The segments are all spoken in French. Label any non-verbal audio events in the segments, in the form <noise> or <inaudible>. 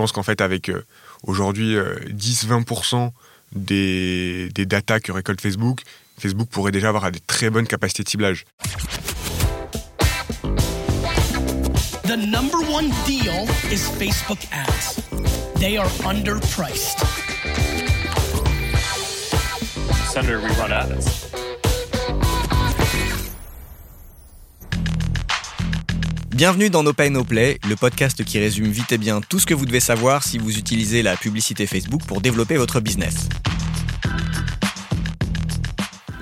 pense qu'en fait, avec euh, aujourd'hui 10-20% des, des datas que récolte Facebook, Facebook pourrait déjà avoir des très bonnes capacités de ciblage. The number one deal is Facebook ads. They are underpriced. Senator, we run ads. Bienvenue dans No Pay No Play, le podcast qui résume vite et bien tout ce que vous devez savoir si vous utilisez la publicité Facebook pour développer votre business.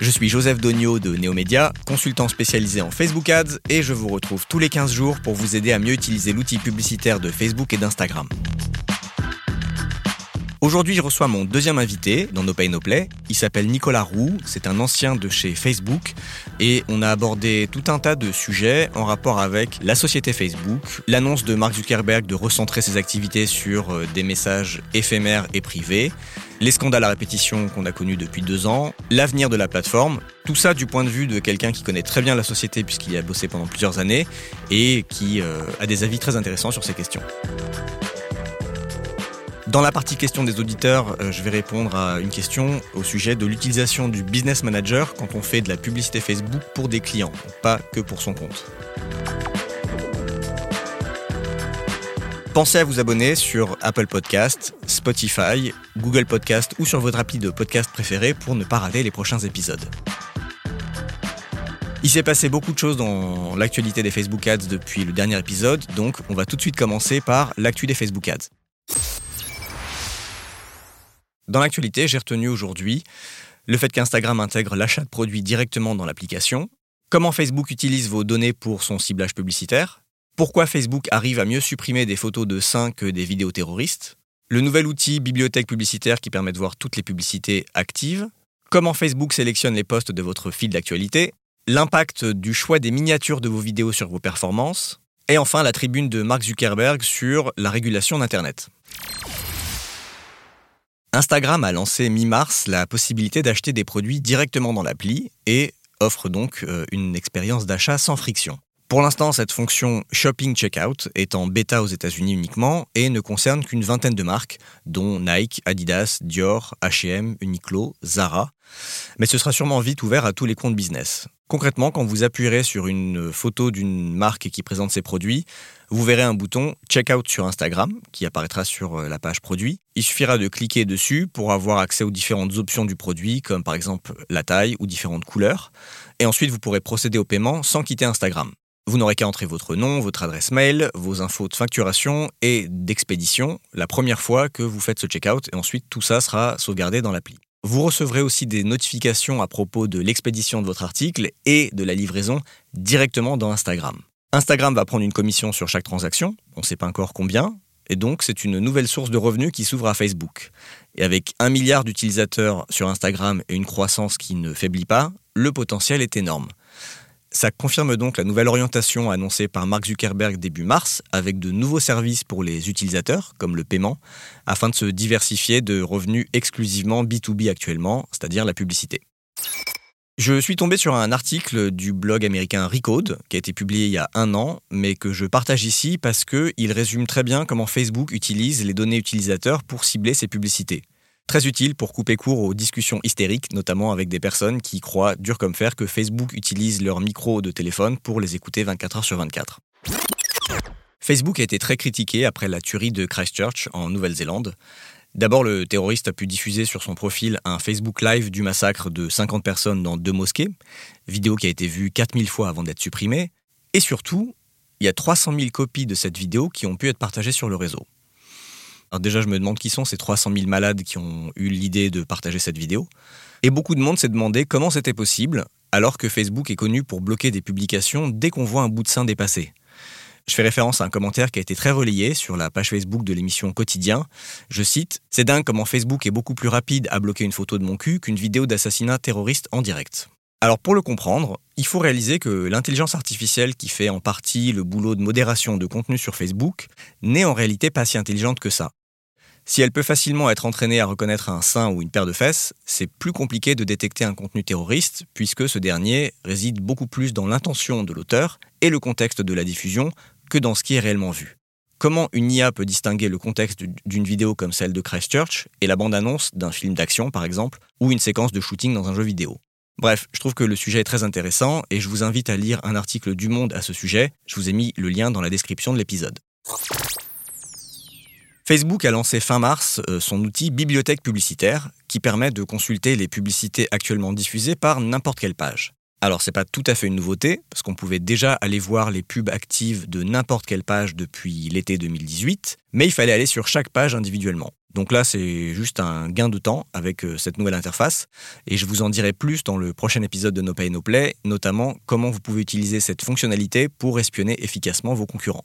Je suis Joseph Dogno de Neomédia, consultant spécialisé en Facebook Ads et je vous retrouve tous les 15 jours pour vous aider à mieux utiliser l'outil publicitaire de Facebook et d'Instagram. Aujourd'hui, je reçois mon deuxième invité dans No Pay No Play. Il s'appelle Nicolas Roux, c'est un ancien de chez Facebook et on a abordé tout un tas de sujets en rapport avec la société Facebook, l'annonce de Mark Zuckerberg de recentrer ses activités sur euh, des messages éphémères et privés, les scandales à répétition qu'on a connus depuis deux ans, l'avenir de la plateforme, tout ça du point de vue de quelqu'un qui connaît très bien la société puisqu'il y a bossé pendant plusieurs années et qui euh, a des avis très intéressants sur ces questions. Dans la partie question des auditeurs, euh, je vais répondre à une question au sujet de l'utilisation du business manager quand on fait de la publicité Facebook pour des clients, pas que pour son compte. Pensez à vous abonner sur Apple Podcast, Spotify, Google Podcast ou sur votre appli de podcast préféré pour ne pas rater les prochains épisodes. Il s'est passé beaucoup de choses dans l'actualité des Facebook Ads depuis le dernier épisode, donc on va tout de suite commencer par l'actu des Facebook Ads. Dans l'actualité, j'ai retenu aujourd'hui le fait qu'Instagram intègre l'achat de produits directement dans l'application, comment Facebook utilise vos données pour son ciblage publicitaire, pourquoi Facebook arrive à mieux supprimer des photos de seins que des vidéos terroristes, le nouvel outil bibliothèque publicitaire qui permet de voir toutes les publicités actives, comment Facebook sélectionne les posts de votre fil d'actualité, l'impact du choix des miniatures de vos vidéos sur vos performances, et enfin la tribune de Mark Zuckerberg sur la régulation d'Internet. Instagram a lancé mi-mars la possibilité d'acheter des produits directement dans l'appli et offre donc euh, une expérience d'achat sans friction. Pour l'instant, cette fonction Shopping Checkout est en bêta aux États-Unis uniquement et ne concerne qu'une vingtaine de marques, dont Nike, Adidas, Dior, H&M, Uniqlo, Zara. Mais ce sera sûrement vite ouvert à tous les comptes business. Concrètement, quand vous appuierez sur une photo d'une marque qui présente ses produits, vous verrez un bouton Checkout sur Instagram qui apparaîtra sur euh, la page produit. Il suffira de cliquer dessus pour avoir accès aux différentes options du produit, comme par exemple la taille ou différentes couleurs. Et ensuite, vous pourrez procéder au paiement sans quitter Instagram. Vous n'aurez qu'à entrer votre nom, votre adresse mail, vos infos de facturation et d'expédition la première fois que vous faites ce checkout et ensuite tout ça sera sauvegardé dans l'appli. Vous recevrez aussi des notifications à propos de l'expédition de votre article et de la livraison directement dans Instagram. Instagram va prendre une commission sur chaque transaction, on ne sait pas encore combien, et donc c'est une nouvelle source de revenus qui s'ouvre à Facebook. Et avec un milliard d'utilisateurs sur Instagram et une croissance qui ne faiblit pas, le potentiel est énorme. Ça confirme donc la nouvelle orientation annoncée par Mark Zuckerberg début mars, avec de nouveaux services pour les utilisateurs, comme le paiement, afin de se diversifier de revenus exclusivement B2B actuellement, c'est-à-dire la publicité. Je suis tombé sur un article du blog américain Recode, qui a été publié il y a un an, mais que je partage ici parce qu'il résume très bien comment Facebook utilise les données utilisateurs pour cibler ses publicités. Très utile pour couper court aux discussions hystériques, notamment avec des personnes qui croient dur comme fer que Facebook utilise leur micro de téléphone pour les écouter 24 heures sur 24. Facebook a été très critiqué après la tuerie de Christchurch en Nouvelle-Zélande. D'abord, le terroriste a pu diffuser sur son profil un Facebook Live du massacre de 50 personnes dans deux mosquées, vidéo qui a été vue 4000 fois avant d'être supprimée. Et surtout, il y a 300 000 copies de cette vidéo qui ont pu être partagées sur le réseau. Alors déjà, je me demande qui sont ces 300 000 malades qui ont eu l'idée de partager cette vidéo. Et beaucoup de monde s'est demandé comment c'était possible, alors que Facebook est connu pour bloquer des publications dès qu'on voit un bout de sein dépassé. Je fais référence à un commentaire qui a été très relayé sur la page Facebook de l'émission Quotidien. Je cite C'est dingue comment Facebook est beaucoup plus rapide à bloquer une photo de mon cul qu'une vidéo d'assassinat terroriste en direct. Alors pour le comprendre, il faut réaliser que l'intelligence artificielle qui fait en partie le boulot de modération de contenu sur Facebook n'est en réalité pas si intelligente que ça. Si elle peut facilement être entraînée à reconnaître un sein ou une paire de fesses, c'est plus compliqué de détecter un contenu terroriste puisque ce dernier réside beaucoup plus dans l'intention de l'auteur et le contexte de la diffusion que dans ce qui est réellement vu. comment une IA peut distinguer le contexte d'une vidéo comme celle de Christchurch et la bande-annonce d'un film d'action, par exemple, ou une séquence de shooting dans un jeu vidéo? Bref, je trouve que le sujet est très intéressant et je vous invite à lire un article du Monde à ce sujet. Je vous ai mis le lien dans la description de l'épisode. Facebook a lancé fin mars euh, son outil Bibliothèque publicitaire qui permet de consulter les publicités actuellement diffusées par n'importe quelle page. Alors c'est pas tout à fait une nouveauté parce qu'on pouvait déjà aller voir les pubs actives de n'importe quelle page depuis l'été 2018, mais il fallait aller sur chaque page individuellement. Donc là c'est juste un gain de temps avec euh, cette nouvelle interface et je vous en dirai plus dans le prochain épisode de No Pay No Play, notamment comment vous pouvez utiliser cette fonctionnalité pour espionner efficacement vos concurrents.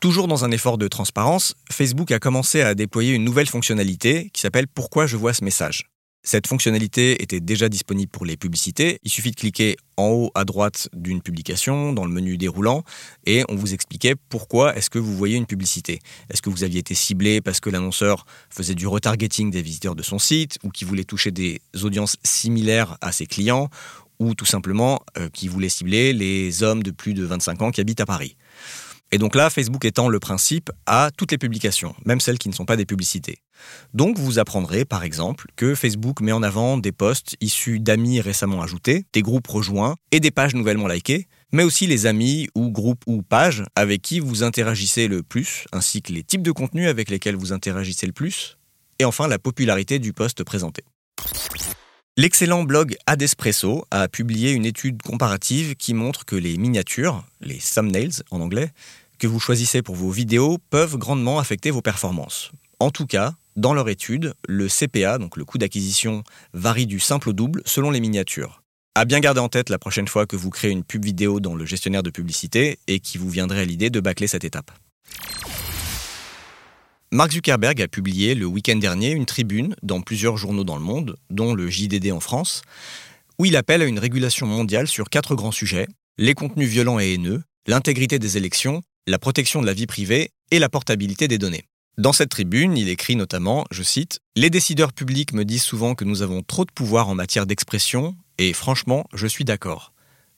Toujours dans un effort de transparence, Facebook a commencé à déployer une nouvelle fonctionnalité qui s'appelle Pourquoi je vois ce message? Cette fonctionnalité était déjà disponible pour les publicités. Il suffit de cliquer en haut à droite d'une publication dans le menu déroulant et on vous expliquait pourquoi est-ce que vous voyez une publicité. Est-ce que vous aviez été ciblé parce que l'annonceur faisait du retargeting des visiteurs de son site ou qui voulait toucher des audiences similaires à ses clients ou tout simplement euh, qui voulait cibler les hommes de plus de 25 ans qui habitent à Paris? Et donc là, Facebook étend le principe à toutes les publications, même celles qui ne sont pas des publicités. Donc vous apprendrez par exemple que Facebook met en avant des posts issus d'amis récemment ajoutés, des groupes rejoints et des pages nouvellement likées, mais aussi les amis ou groupes ou pages avec qui vous interagissez le plus, ainsi que les types de contenus avec lesquels vous interagissez le plus, et enfin la popularité du post présenté. L'excellent blog Adespresso a publié une étude comparative qui montre que les miniatures, les thumbnails en anglais, que vous choisissez pour vos vidéos peuvent grandement affecter vos performances. En tout cas, dans leur étude, le CPA, donc le coût d'acquisition, varie du simple au double selon les miniatures. À bien garder en tête la prochaine fois que vous créez une pub vidéo dans le gestionnaire de publicité et qui vous viendrait à l'idée de bâcler cette étape. Mark Zuckerberg a publié le week-end dernier une tribune dans plusieurs journaux dans le monde, dont le JDD en France, où il appelle à une régulation mondiale sur quatre grands sujets les contenus violents et haineux, l'intégrité des élections la protection de la vie privée et la portabilité des données. Dans cette tribune, il écrit notamment, je cite, Les décideurs publics me disent souvent que nous avons trop de pouvoir en matière d'expression, et franchement, je suis d'accord.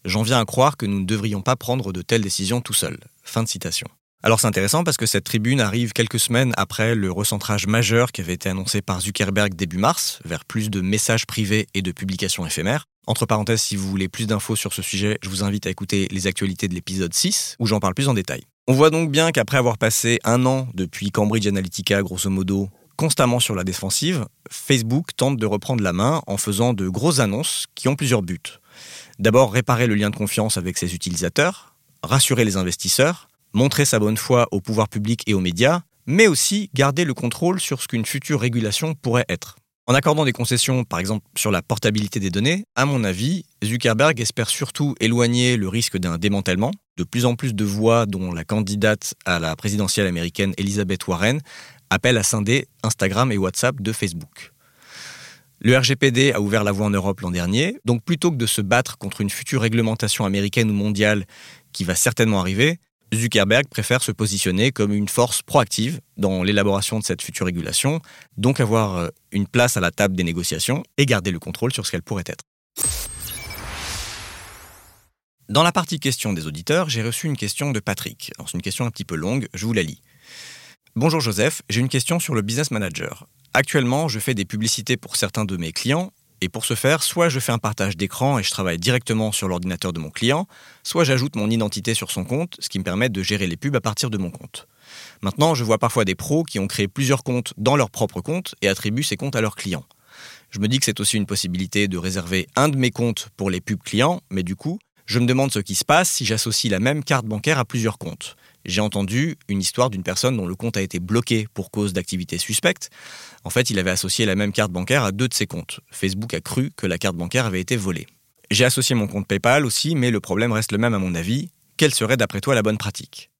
J'en viens à croire que nous ne devrions pas prendre de telles décisions tout seuls. Fin de citation. Alors c'est intéressant parce que cette tribune arrive quelques semaines après le recentrage majeur qui avait été annoncé par Zuckerberg début mars, vers plus de messages privés et de publications éphémères. Entre parenthèses, si vous voulez plus d'infos sur ce sujet, je vous invite à écouter les actualités de l'épisode 6, où j'en parle plus en détail. On voit donc bien qu'après avoir passé un an depuis Cambridge Analytica, grosso modo, constamment sur la défensive, Facebook tente de reprendre la main en faisant de grosses annonces qui ont plusieurs buts. D'abord, réparer le lien de confiance avec ses utilisateurs, rassurer les investisseurs, montrer sa bonne foi au pouvoir public et aux médias, mais aussi garder le contrôle sur ce qu'une future régulation pourrait être. En accordant des concessions, par exemple sur la portabilité des données, à mon avis, Zuckerberg espère surtout éloigner le risque d'un démantèlement. De plus en plus de voix, dont la candidate à la présidentielle américaine Elizabeth Warren, appellent à scinder Instagram et WhatsApp de Facebook. Le RGPD a ouvert la voie en Europe l'an dernier, donc plutôt que de se battre contre une future réglementation américaine ou mondiale qui va certainement arriver, Zuckerberg préfère se positionner comme une force proactive dans l'élaboration de cette future régulation, donc avoir euh, une place à la table des négociations et garder le contrôle sur ce qu'elle pourrait être. Dans la partie questions des auditeurs, j'ai reçu une question de Patrick. C'est une question un petit peu longue, je vous la lis. Bonjour Joseph, j'ai une question sur le business manager. Actuellement, je fais des publicités pour certains de mes clients et pour ce faire, soit je fais un partage d'écran et je travaille directement sur l'ordinateur de mon client, soit j'ajoute mon identité sur son compte, ce qui me permet de gérer les pubs à partir de mon compte. Maintenant, je vois parfois des pros qui ont créé plusieurs comptes dans leur propre compte et attribuent ces comptes à leurs clients. Je me dis que c'est aussi une possibilité de réserver un de mes comptes pour les pubs clients, mais du coup, je me demande ce qui se passe si j'associe la même carte bancaire à plusieurs comptes. J'ai entendu une histoire d'une personne dont le compte a été bloqué pour cause d'activité suspecte. En fait, il avait associé la même carte bancaire à deux de ses comptes. Facebook a cru que la carte bancaire avait été volée. J'ai associé mon compte PayPal aussi, mais le problème reste le même à mon avis. Quelle serait d'après toi la bonne pratique?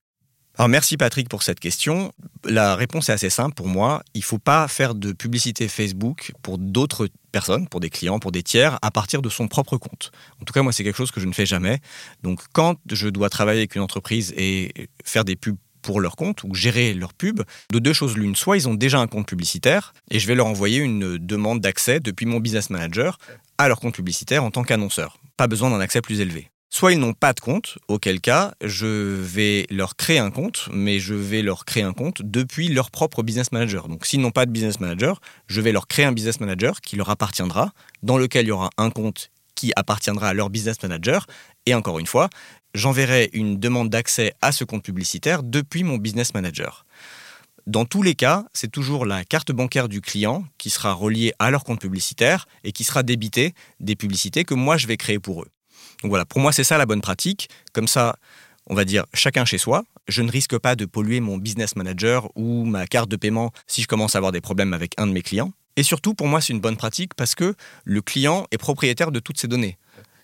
Alors merci Patrick pour cette question. La réponse est assez simple pour moi. Il ne faut pas faire de publicité Facebook pour d'autres personnes, pour des clients, pour des tiers, à partir de son propre compte. En tout cas, moi, c'est quelque chose que je ne fais jamais. Donc quand je dois travailler avec une entreprise et faire des pubs pour leur compte ou gérer leur pub, de deux choses l'une. Soit ils ont déjà un compte publicitaire et je vais leur envoyer une demande d'accès depuis mon business manager à leur compte publicitaire en tant qu'annonceur. Pas besoin d'un accès plus élevé. Soit ils n'ont pas de compte, auquel cas je vais leur créer un compte, mais je vais leur créer un compte depuis leur propre business manager. Donc s'ils n'ont pas de business manager, je vais leur créer un business manager qui leur appartiendra, dans lequel il y aura un compte qui appartiendra à leur business manager. Et encore une fois, j'enverrai une demande d'accès à ce compte publicitaire depuis mon business manager. Dans tous les cas, c'est toujours la carte bancaire du client qui sera reliée à leur compte publicitaire et qui sera débitée des publicités que moi je vais créer pour eux. Donc voilà, pour moi, c'est ça la bonne pratique. Comme ça, on va dire chacun chez soi. Je ne risque pas de polluer mon business manager ou ma carte de paiement si je commence à avoir des problèmes avec un de mes clients. Et surtout, pour moi, c'est une bonne pratique parce que le client est propriétaire de toutes ces données.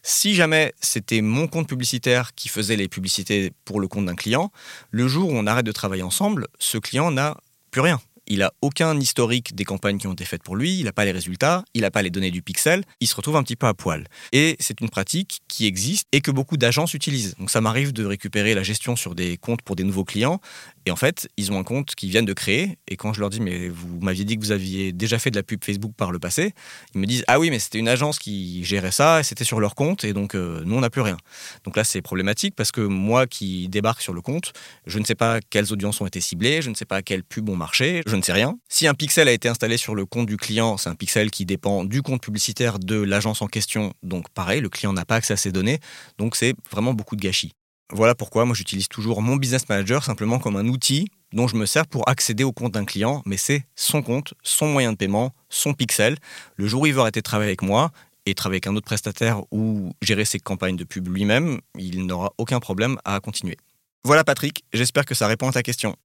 Si jamais c'était mon compte publicitaire qui faisait les publicités pour le compte d'un client, le jour où on arrête de travailler ensemble, ce client n'a plus rien. Il n'a aucun historique des campagnes qui ont été faites pour lui, il n'a pas les résultats, il n'a pas les données du pixel, il se retrouve un petit peu à poil. Et c'est une pratique qui existe et que beaucoup d'agences utilisent. Donc ça m'arrive de récupérer la gestion sur des comptes pour des nouveaux clients et en fait, ils ont un compte qu'ils viennent de créer. Et quand je leur dis, mais vous m'aviez dit que vous aviez déjà fait de la pub Facebook par le passé, ils me disent, ah oui, mais c'était une agence qui gérait ça et c'était sur leur compte. Et donc, euh, nous, on n'a plus rien. Donc là, c'est problématique parce que moi qui débarque sur le compte, je ne sais pas quelles audiences ont été ciblées, je ne sais pas quelles pubs ont marché, je ne sais rien. Si un pixel a été installé sur le compte du client, c'est un pixel qui dépend du compte publicitaire de l'agence en question. Donc, pareil, le client n'a pas accès à ces données. Donc, c'est vraiment beaucoup de gâchis. Voilà pourquoi moi j'utilise toujours mon business manager simplement comme un outil dont je me sers pour accéder au compte d'un client, mais c'est son compte, son moyen de paiement, son pixel. Le jour où il veut arrêter de travailler avec moi et travailler avec un autre prestataire ou gérer ses campagnes de pub lui-même, il n'aura aucun problème à continuer. Voilà Patrick, j'espère que ça répond à ta question.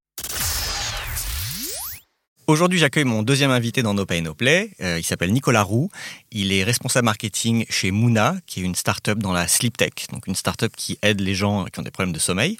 Aujourd'hui, j'accueille mon deuxième invité dans No Pay No Play. Euh, il s'appelle Nicolas Roux. Il est responsable marketing chez Mouna, qui est une start-up dans la sleep tech, donc une start-up qui aide les gens qui ont des problèmes de sommeil.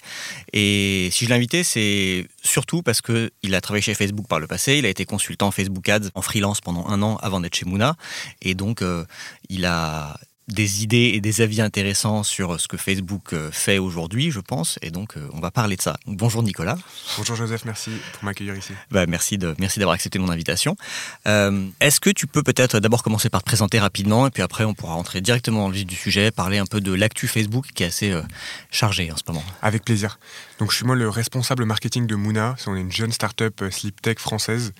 Et si je l'ai invité, c'est surtout parce qu'il a travaillé chez Facebook par le passé. Il a été consultant Facebook Ads en freelance pendant un an avant d'être chez Mouna. Et donc, euh, il a des idées et des avis intéressants sur ce que Facebook euh, fait aujourd'hui, je pense. Et donc, euh, on va parler de ça. Bonjour Nicolas. Bonjour Joseph, merci pour m'accueillir ici. Bah, merci de merci d'avoir accepté mon invitation. Euh, est-ce que tu peux peut-être d'abord commencer par te présenter rapidement et puis après on pourra rentrer directement dans le vif du sujet, parler un peu de l'actu Facebook qui est assez chargé en ce moment. Avec plaisir. Donc je suis moi le responsable marketing de Mouna. On est une jeune start-up sleep tech française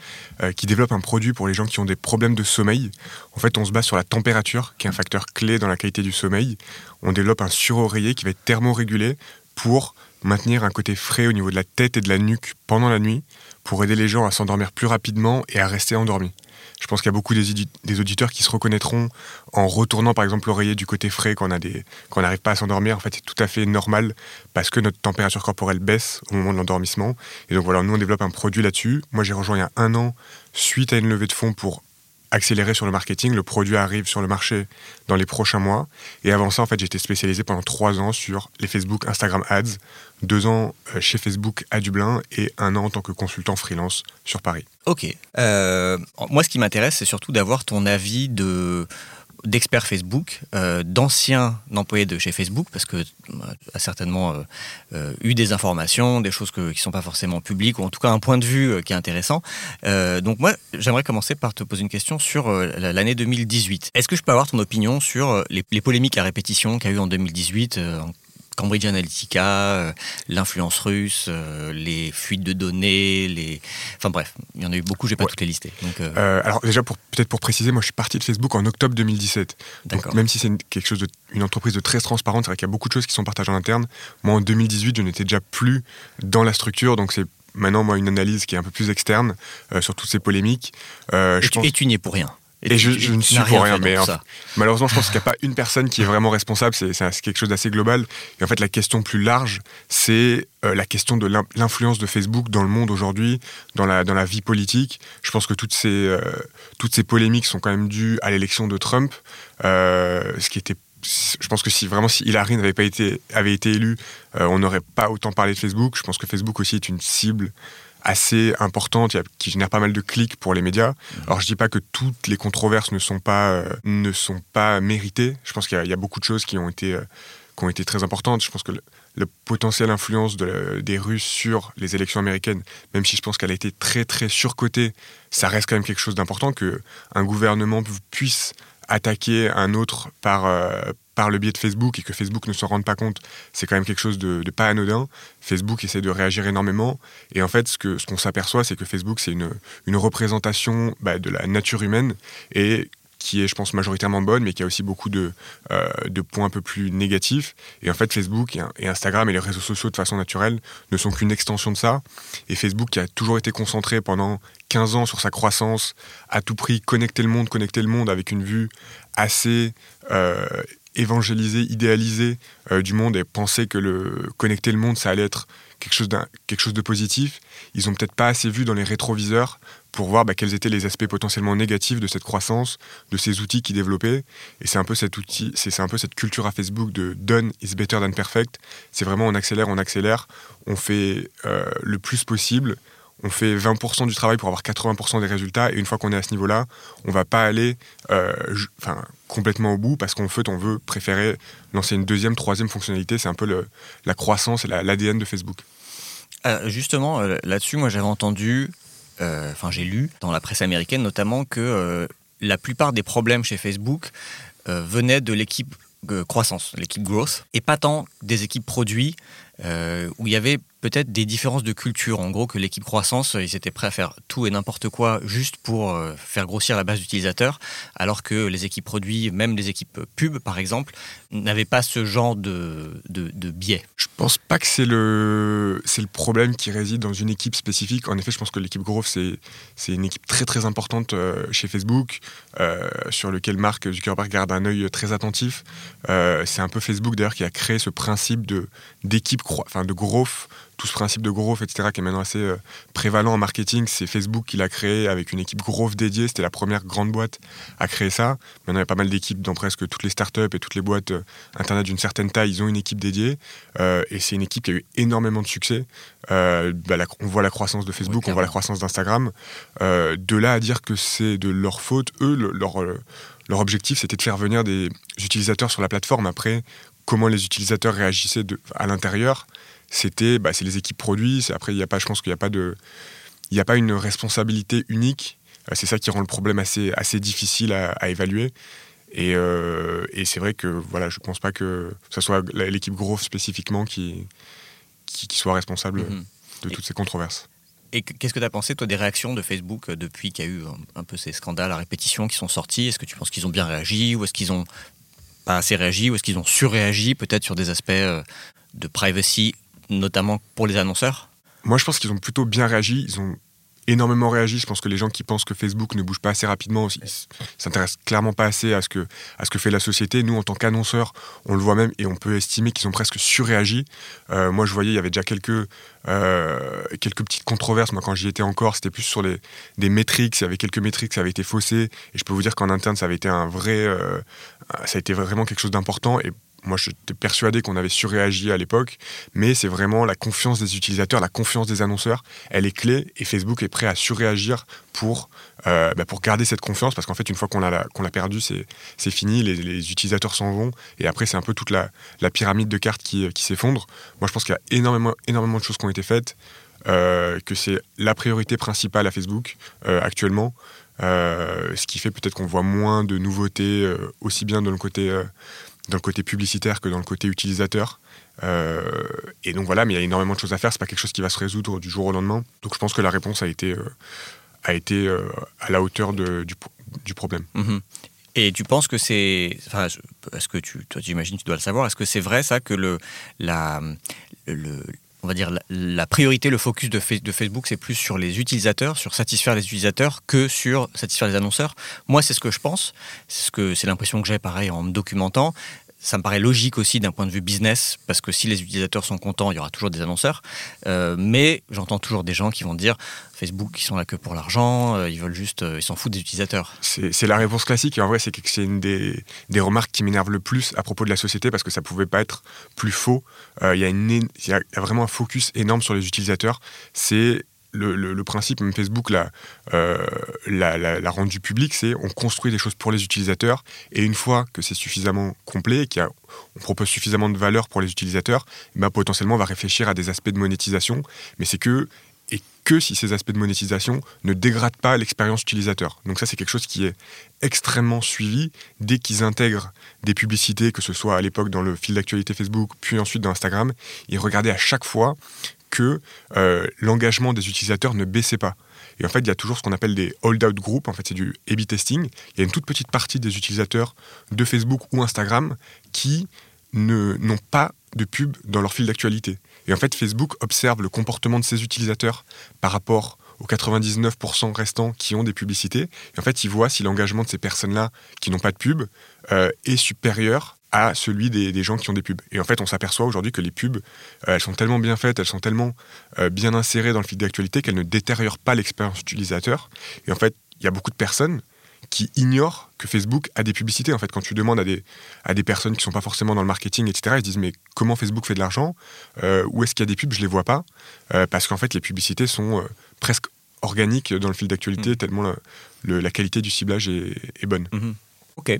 qui développe un produit pour les gens qui ont des problèmes de sommeil. En fait, on se base sur la température, qui est un facteur clé dans la qualité du sommeil. On développe un suroreiller qui va être thermorégulé pour maintenir un côté frais au niveau de la tête et de la nuque pendant la nuit, pour aider les gens à s'endormir plus rapidement et à rester endormis. Je pense qu'il y a beaucoup des, auditeurs qui se reconnaîtront en retournant par exemple l'oreiller du côté frais quand on n'arrive pas à s'endormir. En fait, c'est tout à fait normal parce que notre température corporelle baisse au moment de l'endormissement. Et donc voilà, nous on développe un produit là-dessus. Moi j'ai rejoint il y a un an suite à une levée de fonds pour accéléré sur le marketing. Le produit arrive sur le marché dans les prochains mois. Et avant ça, en fait, j'étais spécialisé pendant trois ans sur les Facebook, Instagram Ads, deux ans euh, chez Facebook à Dublin et un an en tant que consultant freelance sur Paris. Ok. Euh, moi, ce qui m'intéresse, c'est surtout d'avoir ton avis de d'experts Facebook, euh, d'anciens employés de chez Facebook, parce que euh, a certainement euh, eu des informations, des choses qui ne sont pas forcément publiques, ou en tout cas un point de vue qui est intéressant. donc moi, j'aimerais commencer par te poser une question sur l'année 2018. Est-ce que je peux avoir ton opinion sur les, polémiques à répétition qu'il y a eu en 2018 Cambridge Analytica, l'influence russe, les fuites de données, les... Enfin bref, il y en a eu beaucoup, j'ai pas toutes les listés. Euh, alors déjà, pour, peut-être pour préciser, moi je suis parti de Facebook en octobre 2017. Donc même si c'est quelque chose de, une entreprise de très transparente, c'est vrai qu'il y a beaucoup de choses qui sont partagées en interne. Moi en 2018, je n'étais déjà plus dans la structure, donc c'est maintenant moi une analyse qui est un peu plus externe sur toutes ces polémiques. et, tu, et tu n'y es pour rien. Et, je, ne suis pour rien, mais malheureusement, je pense qu'il n'y a pas une personne qui est vraiment responsable, c'est quelque chose d'assez global. Et en fait, la question plus large, c'est euh, la question de l'influence de Facebook dans le monde aujourd'hui, dans la, dans la vie politique. Je pense que toutes ces, euh, toutes ces polémiques sont quand même dues à l'élection de Trump, euh, ce qui était je pense que si vraiment si Hillary n'avait pas été avait été élue, on n'aurait pas autant parlé de Facebook. Je pense que Facebook aussi est une cible assez importante qui génère pas mal de clics pour les médias. Mhm. Alors je dis pas que toutes les controverses ne sont pas euh, ne sont pas méritées. Je pense qu'il y, a beaucoup de choses qui ont été euh, qui ont été très importantes. Je pense que le, potentiel influence des Russes sur les élections américaines, même si je pense qu'elle a été très très surcotée, ça reste quand même quelque chose d'important que un gouvernement puisse attaquer un autre par, par le biais de Facebook et que Facebook ne se rende pas compte, c'est quand même quelque chose de, pas anodin. Facebook essaie de réagir énormément. Et en fait, ce qu'on ce s'aperçoit, c'est que Facebook, c'est une, une représentation bah, de la nature humaine et qui est, je pense, majoritairement bonne, mais qui a aussi beaucoup de, euh, de points un peu plus négatifs. Et en fait, Facebook et Instagram et les réseaux sociaux de façon naturelle ne sont qu'une extension de ça. Et Facebook, qui a toujours été concentré pendant 15 ans sur sa croissance, à tout prix connecter le monde, connecter le monde avec une vue assez euh, évangélisée, idéalisée euh, du monde et penser que le connecter le monde, ça allait être quelque chose, quelque chose de positif. Ils ont peut-être pas assez vu dans les rétroviseurs pour voir bah, quels étaient les aspects potentiellement négatifs de cette croissance, de ces outils qu'ils développaient. Et c'est un peu cette culture à Facebook de done is better than perfect. C'est vraiment on accélère, on accélère, on fait euh, le plus possible. On fait 20% du travail pour avoir 80% des résultats, et une fois qu'on est à ce niveau-là, on va pas aller euh, complètement au bout parce qu'en fait, on veut préférer lancer une deuxième, troisième fonctionnalité. C'est un peu la croissance l'ADN de Facebook. Euh, justement, là-dessus, moi j'avais entendu enfin j'ai lu dans la presse américaine notamment que euh, la plupart des problèmes chez Facebook euh, venaient de l'équipe croissance, l'équipe growth, et pas tant des équipes produits où il y avait peut-être des différences de culture. En gros, que l'équipe croissance, ils étaient prêts à faire tout et n'importe quoi juste pour euh, faire grossir la base d'utilisateurs, alors que les équipes produits, même les équipes pub par exemple, n'avaient pas ce genre de, de, biais. Je pense pas que c'est le, c'est le problème qui réside dans une équipe spécifique. En effet, je pense que l'équipe growth, c'est, c'est une équipe très très importante euh, chez Facebook, euh, sur lequel Mark Zuckerberg garde un œil très attentif. c'est un peu Facebook d'ailleurs qui a créé ce principe de, d'équipe, enfin de growth tout ce principe de growth, etc., qui est maintenant assez euh, prévalent en marketing, c'est Facebook qui l'a créé avec une équipe growth dédiée. C'était la première grande boîte à créer ça. Maintenant, il y a pas mal d'équipes dans presque toutes les startups et toutes les boîtes euh, Internet d'une certaine taille. Ils ont une équipe dédiée. Euh, et c'est une équipe qui a eu énormément de succès. Bah, on voit la croissance de Facebook, on voit la croissance d'Instagram. de là à dire que c'est de leur faute, eux, leur, leur objectif, c'était de faire venir des utilisateurs sur la plateforme. Après, comment les utilisateurs réagissaient de, à l'intérieur, c'était bah, c'est les équipes produits. Après, il y a pas, je pense qu'il n'y a pas de, il a pas une responsabilité unique. Euh, c'est ça qui rend le problème assez, assez difficile à, évaluer. Et, euh, et c'est vrai que voilà, je pense pas que ce soit l'équipe Growth spécifiquement qui, qui, soit responsable mhm. de toutes ces controverses. Et qu'est-ce que tu as pensé, toi, des réactions de Facebook euh, depuis qu'il y a eu un, peu ces scandales à répétition qui sont sortis Est-ce que tu penses qu'ils ont bien réagi ou est-ce qu'ils ont pas assez réagi ou est-ce qu'ils ont surréagi peut-être sur des aspects de privacy notamment pour les annonceurs? Moi, je pense qu'ils ont plutôt bien réagi. Ils ont énormément réagi. Je pense que les gens qui pensent que Facebook ne bouge pas assez rapidement, ils s'intéressent clairement pas assez à ce, que, à ce que fait la société. Nous, en tant qu'annonceurs, on le voit même et on peut estimer qu'ils ont presque surréagi. Euh, moi, je voyais, il y avait déjà quelques, euh, quelques petites controverses. Moi, quand j'y étais encore, c'était plus sur les, des métriques. Il y avait quelques métriques qui avaient été faussées. Et je peux vous dire qu'en interne, ça avait été un vrai. Euh, ça a été vraiment quelque chose d'important. Et moi, j'étais persuadé qu'on avait surréagi à l'époque, mais c'est vraiment la confiance des utilisateurs, la confiance des annonceurs, elle est clé et Facebook est prêt à surréagir pour, euh, bah, pour garder cette confiance parce qu'en fait, une fois qu'on l'a qu'on l'a perdu, c'est fini, les, utilisateurs s'en vont et après, c'est un peu toute la, la, pyramide de cartes qui, qui s'effondre. Moi, je pense qu'il y a énormément, énormément de choses qui ont été faites, euh, que c'est la priorité principale à Facebook euh, actuellement. ce qui fait peut-être qu'on voit moins de nouveautés, aussi bien dans le côté dans le côté publicitaire que dans le côté utilisateur. Euh, et donc voilà, mais il y a énormément de choses à faire. C'est pas quelque chose qui va se résoudre du jour au lendemain. Donc je pense que la réponse a été, euh, a été euh, à la hauteur de, du, problème. Mhm. Et tu penses que c'est, enfin, est-ce que tu, toi, j'imagine, tu dois le savoir. Est-ce que c'est vrai ça que le, la, le, on va dire, la, priorité, le focus de, Facebook, c'est plus sur les utilisateurs, sur satisfaire les utilisateurs, que sur satisfaire les annonceurs. Moi, c'est ce que je pense. C'est ce que l'impression que j'ai, pareil, en me documentant. Ça me paraît logique aussi d'un point de vue business, parce que si les utilisateurs sont contents, il y aura toujours des annonceurs. Euh, mais j'entends toujours des gens qui vont dire Facebook, ils sont là que pour l'argent, euh, ils veulent juste, euh, ils s'en foutent des utilisateurs. C'est la réponse classique, et en vrai, c'est une des, remarques qui m'énervent le plus à propos de la société, parce que ça pouvait pas être plus faux. Il y, y, a vraiment un focus énorme sur les utilisateurs. C'est le, principe, même Facebook euh, l'a rendu public, c'est on construit des choses pour les utilisateurs et une fois que c'est suffisamment complet, qu'on propose suffisamment de valeur pour les utilisateurs, ben potentiellement on va réfléchir à des aspects de monétisation. Mais c'est que et que si ces aspects de monétisation ne dégradent pas l'expérience utilisateur. Donc ça, c'est quelque chose qui est extrêmement suivi dès qu'ils intègrent des publicités, que ce soit à l'époque dans le fil d'actualité Facebook, puis ensuite dans Instagram. Ils regardaient à chaque fois que euh, l'engagement des utilisateurs ne baissait pas. Et en fait, il y a toujours ce qu'on appelle des hold-out groups. En fait, c'est du A-B testing. Il y a une toute petite partie des utilisateurs de Facebook ou Instagram qui n'ont pas de pub dans leur fil d'actualité. Et en fait, Facebook observe le comportement de ses utilisateurs par rapport aux 99% restants qui ont des publicités. Et en fait, il voit si l'engagement de ces personnes-là qui n'ont pas de pub euh, est supérieur à celui des, gens qui ont des pubs. Et en fait, on s'aperçoit aujourd'hui que les pubs, euh, elles sont tellement bien faites, elles sont tellement euh, bien insérées dans le fil d'actualité qu'elles ne détériorent pas l'expérience utilisateur. Et en fait, il y a beaucoup de personnes qui ignorent que Facebook a des publicités. En fait, quand tu demandes à des, à des personnes qui ne sont pas forcément dans le marketing, etc., ils se disent mais comment Facebook fait de l'argent? Euh, Où est-ce qu'il y a des pubs? Je ne les vois pas. parce qu'en fait, les publicités sont presque organiques dans le fil d'actualité, mmh. tellement la, qualité du ciblage est, bonne. Mmh. Ok.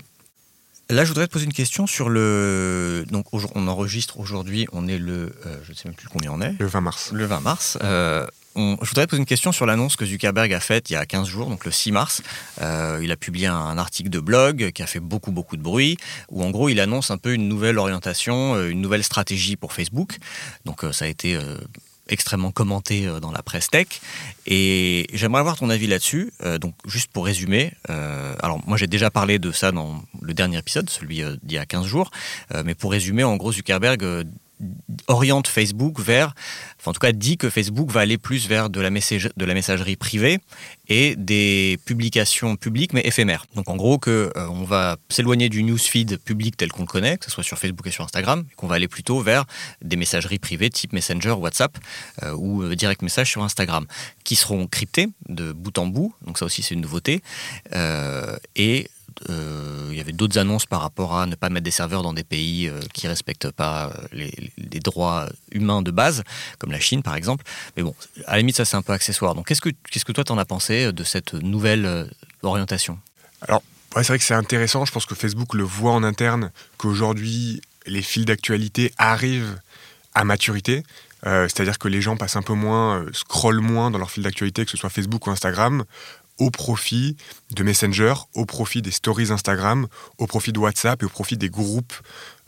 Là, je voudrais te poser une question sur le. Donc, on enregistre aujourd'hui, on est le. Euh, je ne sais même plus combien on est. Le 20 mars. Le 20 mars. Euh, je voudrais te poser une question sur l'annonce que Zuckerberg a faite il y a 15 jours, donc le 6 mars. Euh, il a publié un, article de blog qui a fait beaucoup, beaucoup de bruit, où en gros, il annonce un peu une nouvelle orientation, une nouvelle stratégie pour Facebook. Donc, ça a été extrêmement commenté euh, dans la presse tech. Et j'aimerais avoir ton avis là-dessus. Euh, donc, juste pour résumer, euh, alors moi j'ai déjà parlé de ça dans le dernier épisode, celui d'il y a 15 jours. mais pour résumer, en gros, Zuckerberg oriente Facebook vers, en tout cas dit que Facebook va aller plus vers de la, messagerie privée et des publications publiques mais éphémères. Donc en gros que euh, va s'éloigner du newsfeed public tel qu'on le connaît, que ce soit sur Facebook et sur Instagram, qu'on va aller plutôt vers des messageries privées type Messenger, WhatsApp euh, ou euh, direct message sur Instagram, qui seront cryptées de bout en bout. Donc ça aussi c'est une nouveauté et euh, il y avait d'autres annonces par rapport à ne pas mettre des serveurs dans des pays euh, qui ne respectent pas euh, les, droits humains de base, comme la Chine par exemple. Mais bon, à la limite, ça c'est un peu accessoire. Donc qu'est-ce que, qu'est-ce que toi t'en as pensé de cette nouvelle orientation? Alors, c'est vrai que c'est intéressant. Je pense que Facebook le voit en interne, qu'aujourd'hui, les fils d'actualité arrivent à maturité. c'est-à-dire que les gens passent un peu moins, scrollent moins dans leur fil d'actualité, que ce soit Facebook ou Instagram, au profit de Messenger, au profit des stories Instagram, au profit de WhatsApp et au profit des groupes,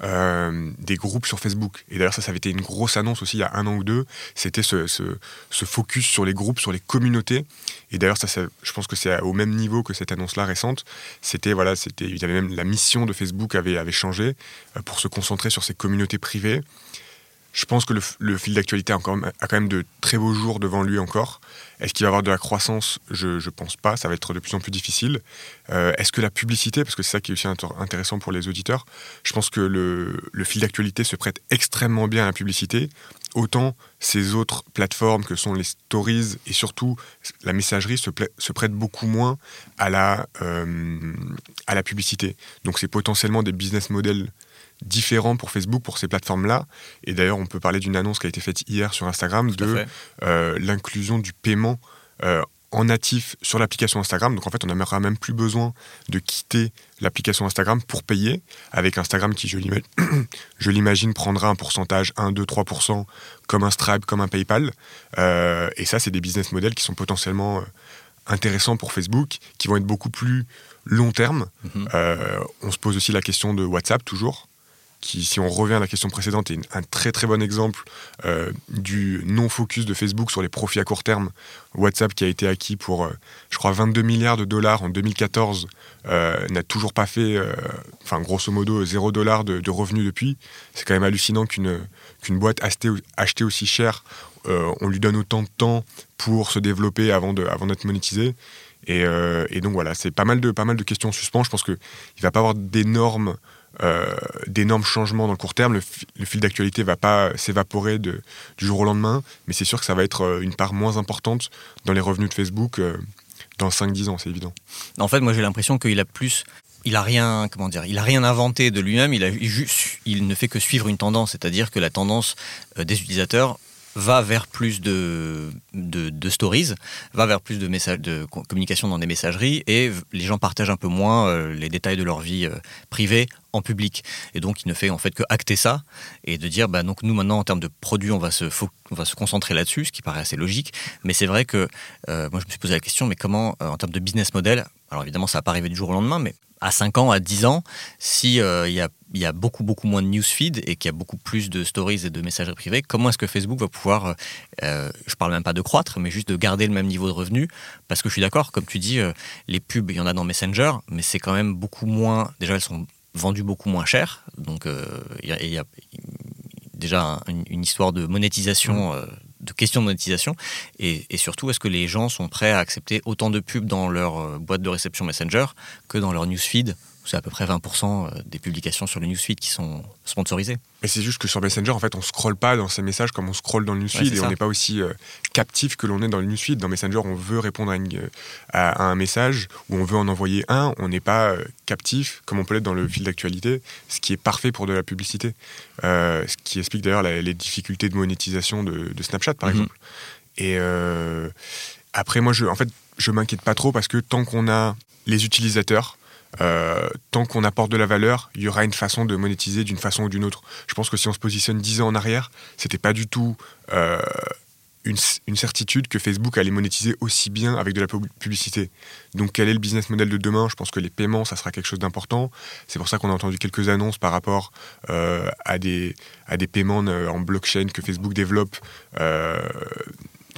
euh, des groupes sur Facebook. Et d'ailleurs, ça, ça avait été une grosse annonce aussi il y a un an ou deux. C'était ce, focus sur les groupes, sur les communautés. Et d'ailleurs, ça, je pense que c'est au même niveau que cette annonce-là récente. C'était voilà, c'était, il y avait même la mission de Facebook avait, changé euh, pour se concentrer sur ces communautés privées. Je pense que le, fil d'actualité a, quand même de très beaux jours devant lui encore. Est-ce qu'il va y avoir de la croissance? Je ne pense pas. Ça va être de plus en plus difficile. Euh, est-ce que la publicité, parce que c'est ça qui est aussi intéressant pour les auditeurs, je pense que le, fil d'actualité se prête extrêmement bien à la publicité. Autant ces autres plateformes que sont les stories et surtout la messagerie se, prêtent beaucoup moins à la, euh, à la publicité. Donc c'est potentiellement des business models différent pour Facebook, pour ces plateformes-là. Et d'ailleurs, on peut parler d'une annonce qui a été faite hier sur Instagram de euh, l'inclusion du paiement euh, en natif sur l'application Instagram. Donc en fait, on n'aura même plus besoin de quitter l'application Instagram pour payer, avec Instagram qui, je <coughs> l'imagine, prendra un pourcentage 1, 2, 3%, comme un Stripe, comme un PayPal. Euh, et ça, c'est des business models qui sont potentiellement intéressants pour Facebook, qui vont être beaucoup plus long terme. Mm-hmm. on se pose aussi la question de WhatsApp, toujours qui, si on revient à la question précédente, est un très très bon exemple euh, du non-focus de Facebook sur les profits à court terme. WhatsApp, qui a été acquis pour, euh, je crois, 22 milliards de dollars en 2014, euh, n'a toujours pas fait, enfin, grosso modo, 0 dollars de, revenus depuis. C'est quand même hallucinant qu'une qu'une boîte achetée, aussi cher, on lui donne autant de temps pour se développer avant d'être avant monétisé. Et, et, donc voilà, c'est pas mal de pas mal de questions en suspens. Je pense qu'il ne va pas avoir d'énormes euh, d'énormes changements dans le court terme. Le, fil d'actualité ne va pas s'évaporer du jour au lendemain, mais c'est sûr que ça va être euh, une part moins importante dans les revenus de Facebook euh, dans 5-10 ans, c'est évident. En fait, moi j'ai l'impression qu'il a plus il a rien, comment dire, il a rien inventé de lui-même. Il ne fait que suivre une tendance, c'est-à-dire que la tendance des utilisateurs va vers plus de, de, stories, va vers plus de, messages, de communication dans des messageries et les gens partagent un peu moins euh, les détails de leur vie euh, privée en public. Et donc, il ne fait en fait que acter ça et de dire, bah, donc nous maintenant, en termes de produits, on va se, on va se concentrer là-dessus, ce qui paraît assez logique. Mais c'est vrai que euh, moi, je me suis posé la question, mais comment, en termes de business model, alors évidemment, ça n'a pas arrivé du jour au lendemain, mais à 5 ans, à 10 ans, si il y a il y a beaucoup, beaucoup moins de newsfeed et qu'il y a beaucoup plus de stories et de messageries privées, comment est-ce que Facebook va pouvoir, euh, euh, je parle même pas de croître, mais juste de garder le même niveau de revenus Parce que je suis d'accord, comme tu dis, euh, les pubs, il y en a dans Messenger, mais c'est quand même beaucoup moins. Déjà, elles sont vendues beaucoup moins cher. Donc, il y, a déjà une, histoire de monétisation. De questions de monétisation et, et surtout est-ce que les gens sont prêts à accepter autant de pubs dans leur boîte de réception Messenger que dans leur newsfeed c'est à peu près 20% euh, des publications sur le newsfeed qui sont sponsorisées. Mais c'est juste que sur Messenger, en fait, on scrolle pas dans ces messages comme on scrolle dans le newsfeed et on n'est pas aussi euh, captif que l'on est dans le newsfeed. Dans Messenger, on veut répondre à, euh, un message ou on veut en envoyer un. On n'est pas captif comme on peut l'être dans le fil d'actualité, ce qui est parfait pour de la publicité. ce qui explique d'ailleurs les difficultés de monétisation de, Snapchat, par mhm. exemple. Et après, moi, je, en fait, je m'inquiète pas trop parce que tant qu'on a les utilisateurs, euh, tant qu'on apporte de la valeur, il y aura une façon de monétiser d'une façon ou d'une autre. Je pense que si on se positionne 10 ans en arrière, c'était pas du tout euh, une, certitude que Facebook allait monétiser aussi bien avec de la publicité. Donc quel est le business model de demain? Je pense que les paiements, ça sera quelque chose d'important. C'est pour ça qu'on a entendu quelques annonces par rapport euh, à, des, à des paiements en blockchain que Facebook développe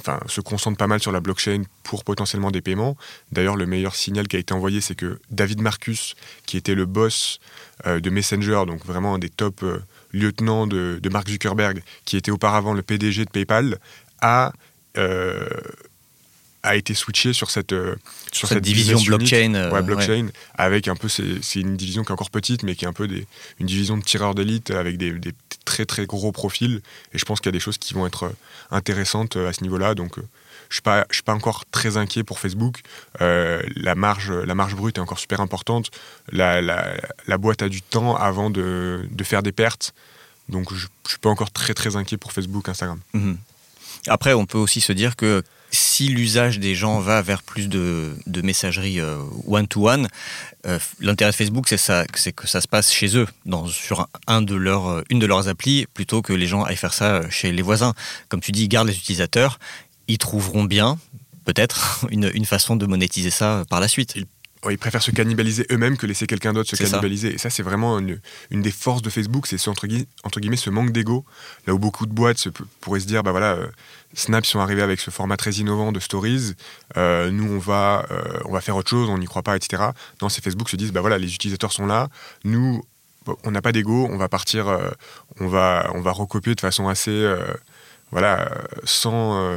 enfin, se concentre pas mal sur la blockchain pour potentiellement des paiements. D'ailleurs, le meilleur signal qui a été envoyé, c'est que David Marcus, qui était le boss euh, de Messenger, donc vraiment un des top euh, lieutenants de, Mark Zuckerberg, qui était auparavant le PDG de PayPal, a euh, a été switché sur cette sur, cette, division blockchain, ouais, blockchain avec un peu c'est une division qui est encore petite mais qui est un peu des, une division de tireurs d'élite avec des, des, très très gros profil. Et je pense qu'il y a des choses qui vont être euh, intéressantes euh, à ce niveau-là. Donc euh, je suis, suis, pas encore très inquiet pour Facebook. la, marge, la marge brute est encore super importante. La, la, boîte a du temps avant de, de faire des pertes. Donc je ne suis pas encore très très inquiet pour Facebook, Instagram. Mhm. Après, on peut aussi se dire que si l'usage des gens va vers plus de, messagerie euh, one-to-one, euh, l'intérêt de Facebook, c'est que ça se passe chez eux, sur une de leurs applis, plutôt que les gens aillent faire ça chez les voisins. Comme tu dis, garde les utilisateurs, ils trouveront bien, peut-être, <laughs> une, façon de monétiser ça par la suite ils préfèrent se cannibaliser eux-mêmes que laisser quelqu'un d'autre se cannibaliser. Et ça, c'est vraiment une, des forces de Facebook, c'est entre, entre, guillemets ce manque d'ego. Là où beaucoup de boîtes pourraient se dire, bah voilà, euh, Snap sont arrivés avec ce format très innovant de stories, euh, nous on va, euh, on va faire autre chose, on n'y croit pas, etc. Non, c'est Facebook se disent, bah voilà, les utilisateurs sont là, nous, on n'a pas d'ego, on va partir, on, va, on va recopier de façon assez, voilà, sans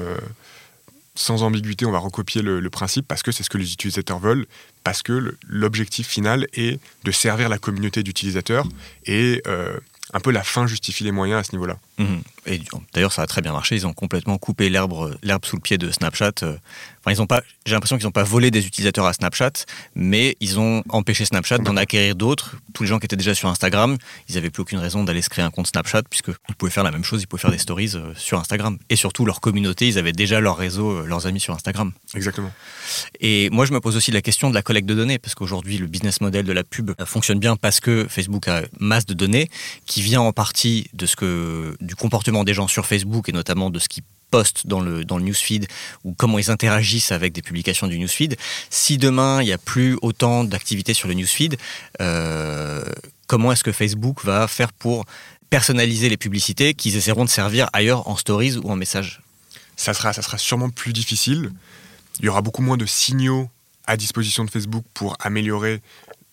sans ambiguïté, on va recopier le, principe parce que c'est ce que les utilisateurs veulent, parce que l'objectif final est de servir la communauté d'utilisateurs et euh, un peu la fin justifie les moyens à ce niveau-là. Mhm. Et d'ailleurs, ça a très bien marché. Ils ont complètement coupé l'herbe, l'herbe sous le pied de Snapchat. Euh, enfin, ils ont pas. J'ai l'impression qu'ils n'ont pas volé des utilisateurs à Snapchat, mais ils ont empêché Snapchat d'en acquérir d'autres. Tous les gens qui étaient déjà sur Instagram, ils n'avaient plus aucune raison d'aller se créer un compte Snapchat puisqu'ils pouvaient faire la même chose. Ils pouvaient faire des stories euh, sur Instagram. Et surtout, leur communauté, ils avaient déjà leur réseau, euh, leurs amis sur Instagram. Exactement. Et moi, je me pose aussi la question de la collecte de données parce qu'aujourd'hui, le business model de la pub fonctionne bien parce que Facebook a masse de données qui vient en partie de ce que du comportement des gens sur Facebook et notamment de ce qu'ils postent dans le, dans le newsfeed ou comment ils interagissent avec des publications du newsfeed. Si demain il n'y a plus autant d'activités sur le newsfeed, euh, comment est-ce que Facebook va faire pour personnaliser les publicités qu'ils essaieront de servir ailleurs en stories ou en messages? Ça sera, ça sera sûrement plus difficile. Il y aura beaucoup moins de signaux à disposition de Facebook pour améliorer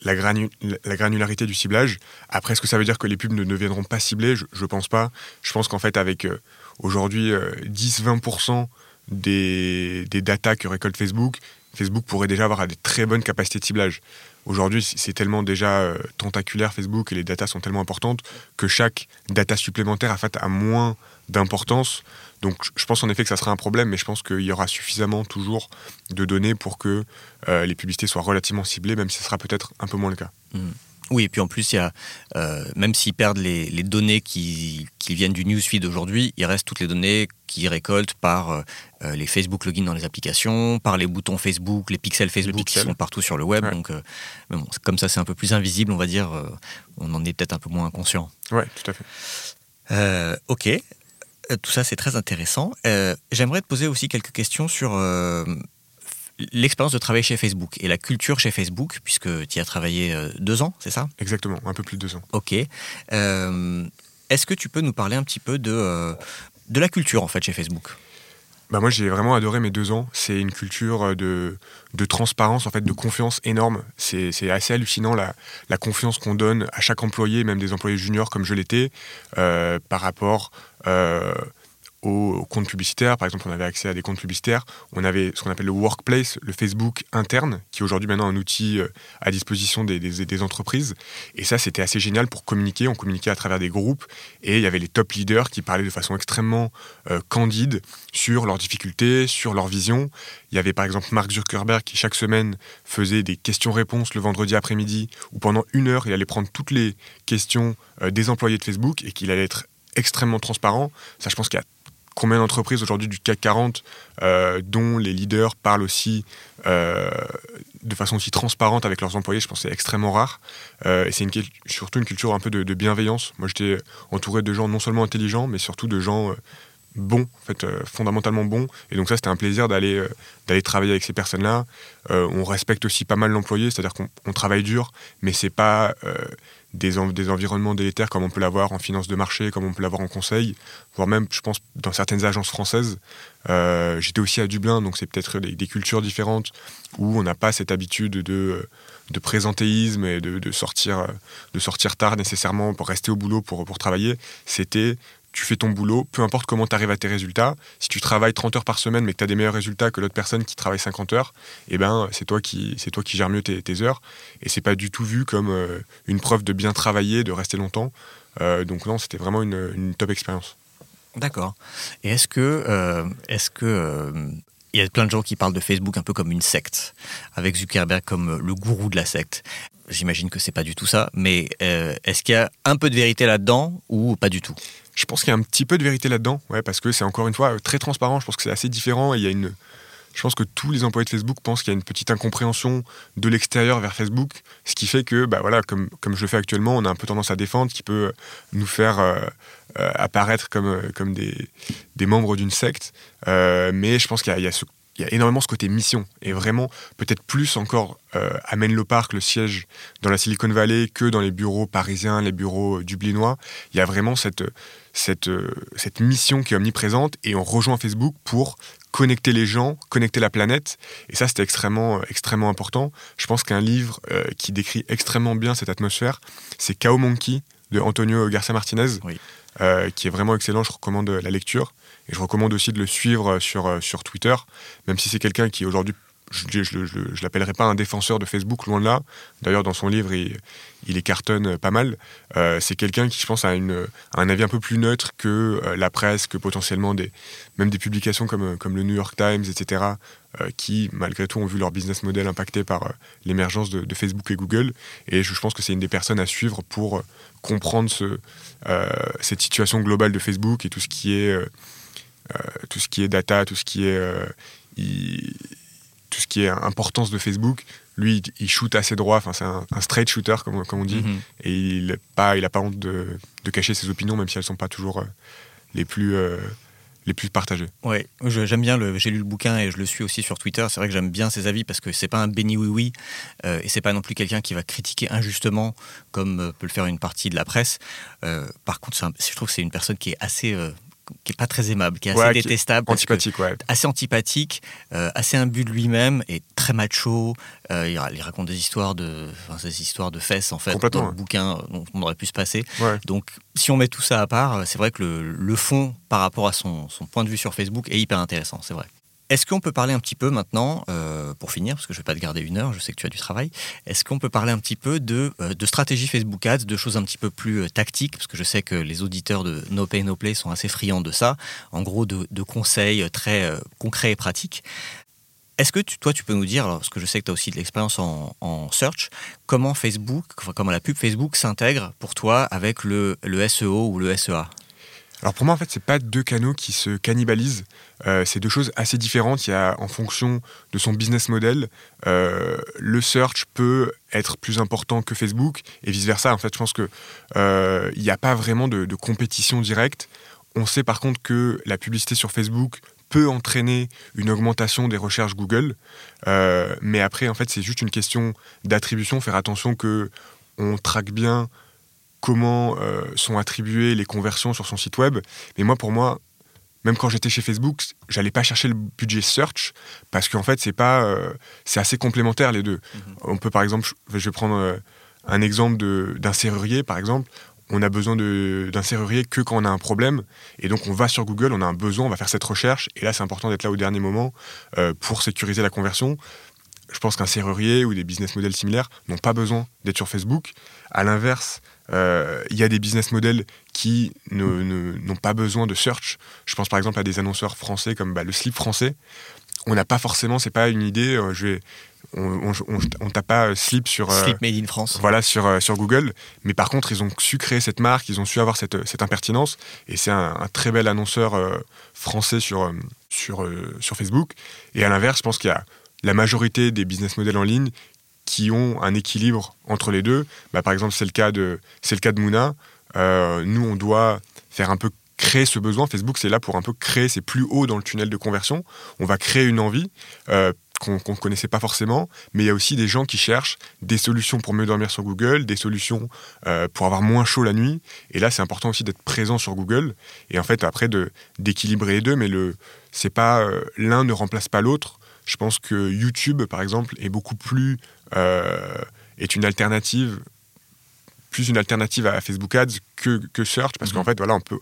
la, la, granularité du ciblage. Après, est-ce que ça veut dire que les pubs ne deviendront pas ciblées Je ne pense pas. Je pense qu'en fait, avec euh, aujourd'hui 10-20% euh, des, des datas que récolte Facebook, Facebook pourrait déjà avoir des très bonnes capacités de ciblage. Aujourd'hui, c'est tellement déjà euh, tentaculaire Facebook et les datas sont tellement importantes que chaque data supplémentaire a, a moins d'importance. Donc je pense en effet que ça sera un problème, mais je pense qu'il y aura suffisamment toujours de données pour que euh, les publicités soient relativement ciblées, même si ce sera peut-être un peu moins le cas. Mmh. Oui, et puis en plus, il y a, euh, même s'ils perdent les, données qui, viennent du newsfeed aujourd'hui, il reste toutes les données qu'ils récoltent par euh, euh, les Facebook login dans les applications, par les boutons Facebook, les pixels Facebook qui sont partout sur le web. Donc, bon, comme ça, c'est un peu plus invisible, on va dire. on en est peut-être un peu moins conscient. Oui, tout à fait. ok. Tout ça, c'est très intéressant. J'aimerais te poser aussi quelques questions sur l'expérience de travailler chez Facebook et la culture chez Facebook, puisque tu y as travaillé euh, deux ans, c'est ça? Exactement, un peu plus de deux ans. Ok. Euh, est-ce que tu peux nous parler un petit peu de, euh, de la culture en fait chez Facebook? Bah moi j'ai vraiment adoré mes deux ans. C'est une culture de, de, transparence, en fait, de confiance énorme. C'est assez hallucinant la, la confiance qu'on donne à chaque employé, même des employés juniors comme je l'étais, par rapport aux comptes publicitaires. Par exemple, on avait accès à des comptes publicitaires. On avait ce qu'on appelle le workplace, le Facebook interne, qui est aujourd'hui maintenant un outil euh, à disposition des, entreprises. Et ça, c'était assez génial pour communiquer. On communiquait à travers des groupes et il y avait les top leaders qui parlaient de façon extrêmement euh, candide sur leurs difficultés, sur leur vision. Il y avait par exemple Mark Zuckerberg qui chaque semaine faisait des questions-réponses le vendredi après-midi où pendant une heure, il allait prendre toutes les questions euh, des employés de Facebook et qu'il allait être extrêmement transparent. Ça, je pense qu'il y a combien d'entreprises aujourd'hui du CAC 40 euh, dont les leaders parlent aussi euh, de façon aussi transparente avec leurs employés, je pense que c'est extrêmement rare. Euh, et c'est surtout une culture un peu de, bienveillance. Moi, j'étais entouré de gens non seulement intelligents, mais surtout de gens bons, en fait, fondamentalement bons. Et donc ça, c'était un plaisir d'aller d'aller travailler avec ces personnes-là. on respecte aussi pas mal l'employé, c'est-à-dire qu'on travaille dur, mais c'est pas des, des, environnements délétères comme on peut l'avoir en finance de marché, comme on peut l'avoir en conseil, voire même, je pense, dans certaines agences françaises. Euh, j'étais aussi à Dublin, donc c'est peut-être des, cultures différentes où on n'a pas cette habitude de, de présentéisme et de, de, sortir, de sortir tard nécessairement pour rester au boulot pour, pour travailler. C'était tu fais ton boulot, peu importe comment tu arrives à tes résultats. Si tu travailles 30 heures par semaine mais que tu as des meilleurs résultats que l'autre personne qui travaille 50 heures, eh ben, c'est toi qui toi qui gères mieux tes, heures et c'est pas du tout vu comme euh, une preuve de bien travailler, de rester longtemps. Euh, donc non, c'était vraiment une, top expérience. D'accord. Et est-ce que euh, est-ce que il y a plein de gens qui parlent de Facebook un peu comme une secte, avec Zuckerberg comme le gourou de la secte? J'imagine que c'est pas du tout ça, mais est-ce qu'il y a un peu de vérité là-dedans ou pas du tout? Je pense qu'il y a un petit peu de vérité là-dedans, ouais, parce que c'est encore une fois très transparent. Je pense que c'est assez différent et il y a une. Je pense que tous les employés de Facebook pensent qu'il y a une petite incompréhension de l'extérieur vers Facebook, ce qui fait que, bah voilà, comme, comme je le fais actuellement, on a un peu tendance à défendre, qui peut nous faire euh, euh, apparaître comme, euh, comme des, des membres d'une secte. mais je pense qu'il y, y, a ce il y a énormément ce côté mission et vraiment peut-être plus encore euh, à Menlo Park, le siège dans la Silicon Valley, que dans les bureaux parisiens, les bureaux euh, dublinois. Il y a vraiment cette, cette, euh, cette mission qui est omniprésente et on rejoint Facebook pour connecter les gens, connecter la planète. Et ça, c'était extrêmement, extrêmement important. Je pense qu'un livre qui décrit extrêmement bien cette atmosphère, c'est Chaos Monkey de Antonio Garcia Martinez, qui est vraiment excellent. Je recommande la lecture. Et je recommande aussi de le suivre sur, euh, sur Twitter, même si c'est quelqu'un qui aujourd'hui, je ne l'appellerai pas un défenseur de Facebook, loin de là. D'ailleurs, dans son livre, il, il les cartonne pas mal. Euh, c'est quelqu'un qui, je pense, a, une, un avis un peu plus neutre que euh, la presse, que potentiellement des, même des publications comme, comme le New York Times, etc., qui, malgré tout, ont vu leur business model impacté par l'émergence de, Facebook et Google. Et je, je pense que c'est une des personnes à suivre pour comprendre ce, cette situation globale de Facebook et tout ce qui est euh, tout ce qui est data, tout ce qui est, euh, tout ce qui est importance de Facebook, lui, il shoot assez droit. Enfin, c'est un, straight shooter, comme, comme on dit. Mhm. Et il n'a pas, il a pas honte de, de, cacher ses opinions, même si elles ne sont pas toujours euh, les plus les plus partagées. Oui, j'aime bien le. J'ai lu le bouquin et je le suis aussi sur Twitter. C'est vrai que j'aime bien ses avis parce que c'est pas un béni oui oui euh, et c'est pas non plus quelqu'un qui va critiquer injustement comme peut le faire une partie de la presse. par contre, je trouve que c'est une personne qui est assez qui est pas très aimable, qui est assez détestable, antipathique, assez antipathique, euh, assez imbu de lui-même et très macho. Euh, il, raconte des histoires de, enfin, histoires de fesses en fait dans le bouquin dont on aurait pu se passer. Donc, si on met tout ça à part, c'est vrai que le, le fond par rapport à son, son point de vue sur Facebook est hyper intéressant, c'est vrai. Est-ce qu'on peut parler un petit peu maintenant, euh, pour finir, parce que je ne vais pas te garder une heure, je sais que tu as du travail, est-ce qu'on peut parler un petit peu de, euh, stratégie Facebook Ads, de choses un petit peu plus euh, tactiques, parce que je sais que les auditeurs de No Pay No Play sont assez friands de ça, en gros de, conseils très concrets et pratiques. Est-ce que toi, tu peux nous dire, parce que je sais que tu as aussi de l'expérience en, search, comment Facebook, comment la pub Facebook s'intègre pour toi avec le, le SEO ou le SEA alors pour moi, en fait, c'est pas deux canaux qui se cannibalisent. Euh, c'est deux choses assez différentes. Il y a, en fonction de son business model, euh, le search peut être plus important que Facebook et vice versa. En fait, je pense que euh, il n'y a pas vraiment de, compétition directe. On sait par contre que la publicité sur Facebook peut entraîner une augmentation des recherches Google, mais après, en fait, c'est juste une question d'attribution. Faire attention que on traque bien comment euh, sont attribuées les conversions sur son site web. Mais moi, pour moi, même quand j'étais chez Facebook, j'allais pas chercher le budget search parce qu'en fait, c'est pas, euh, c'est assez complémentaire les deux. Mhm. On peut par exemple, je vais prendre euh, un exemple d'un serrurier, par exemple. On a besoin d'un serrurier que quand on a un problème. Et donc, on va sur Google, on a un besoin, on va faire cette recherche. Et là, c'est important d'être là au dernier moment pour sécuriser la conversion. Je pense qu'un serrurier ou des business models similaires n'ont pas besoin d'être sur Facebook. À l'inverse, euh, il y a des business models qui n'ont pas besoin de search. Je pense par exemple à des annonceurs français comme bah, le slip français. On n'a pas forcément, c'est pas une idée. Euh, je vais, on, on, tape pas euh, slip sur slip made in France. Voilà sur sur Google. Mais par contre, ils ont su créer cette marque, ils ont su avoir cette, cette impertinence. Et c'est un, très bel annonceur français sur sur sur Facebook. Et à l'inverse, je pense qu'il y a la majorité des business models en ligne qui ont un équilibre entre les deux. Bah, par exemple, c'est le cas de, c'est le cas de Mouna. Euh, nous, on doit faire un peu créer ce besoin. Facebook, c'est là pour un peu créer, c'est plus haut dans le tunnel de conversion. On va créer une envie euh, qu'on ne connaissait pas forcément, mais il y a aussi des gens qui cherchent des solutions pour mieux dormir sur Google, des solutions euh, pour avoir moins chaud la nuit. Et là, c'est important aussi d'être présent sur Google. Et en fait, après, d'équilibrer les deux, mais le, c'est pas l'un ne remplace pas l'autre. Je pense que YouTube, par exemple, est beaucoup plus est une alternative, plus une alternative à Facebook Ads que, que Search, parce qu'en mhm. fait, voilà, on peut,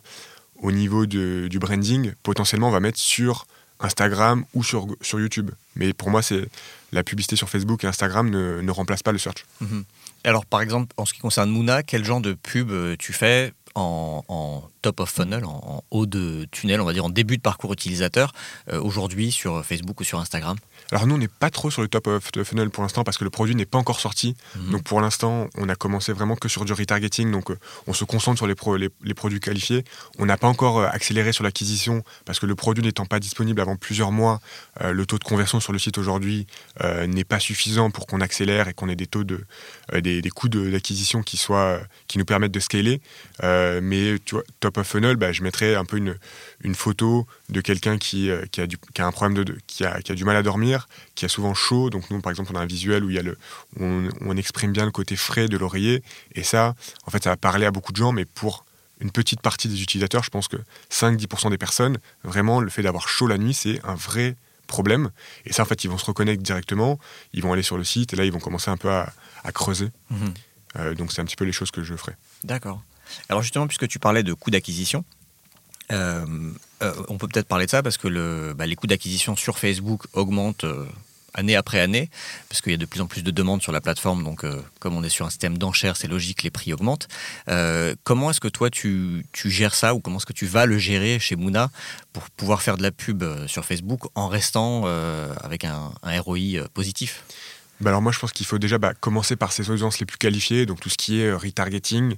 au niveau du branding, potentiellement, on va mettre sur Instagram ou sur, sur YouTube. Mais pour moi, c'est la publicité sur Facebook et Instagram ne, ne remplace pas le search. Mhm. Alors, par exemple, en ce qui concerne Mouna, quel genre de pub euh, tu fais en, top of funnel, en, haut de tunnel, on va dire en début de parcours utilisateur, euh, aujourd'hui sur Facebook ou sur Instagram? Alors nous, on n'est pas trop sur le top of funnel pour l'instant parce que le produit n'est pas encore sorti. Mhm. Donc pour l'instant, on a commencé vraiment que sur du retargeting. Donc euh, on se concentre sur les, les, produits qualifiés. On n'a pas encore euh, accéléré sur l'acquisition parce que le produit n'étant pas disponible avant plusieurs mois, le taux de conversion sur le site aujourd'hui n'est pas suffisant pour qu'on accélère et qu'on ait des taux de des, des, coûts d'acquisition qui soient qui nous permettent de scaler. Euh, mais tu vois, top of funnel, bah, je mettrais un peu une, une photo de quelqu'un qui, euh, qui, a qui a un problème de, qui, a, qui a du mal à dormir, qui a souvent chaud. Donc nous, par exemple, on a un visuel où il y a le, on, on exprime bien le côté frais de l'oreiller. Et ça, en fait, ça va parler à beaucoup de gens, mais pour une petite partie des utilisateurs, je pense que 5-10% des personnes, vraiment, le fait d'avoir chaud la nuit, c'est un vrai problème. Et ça, en fait, ils vont se reconnecter directement, ils vont aller sur le site, et là, ils vont commencer un peu à, à creuser. Mhm. Euh, donc, c'est un petit peu les choses que je ferai. D'accord. Alors justement, puisque tu parlais de coûts d'acquisition, euh, euh, on peut peut-être parler de ça parce que bah, les coûts d'acquisition sur Facebook augmentent euh, année après année, parce qu'il y a de plus en plus de demandes sur la plateforme, donc comme on est sur un système d'enchères, c'est logique, les prix augmentent. comment est-ce que toi tu, gères ça ou comment est-ce que tu vas le gérer chez Mouna pour pouvoir faire de la pub sur Facebook en restant avec un, un ROI positif? Bah alors moi je pense qu'il faut déjà bah, commencer par ses audiences les plus qualifiées, donc tout ce qui est euh, retargeting,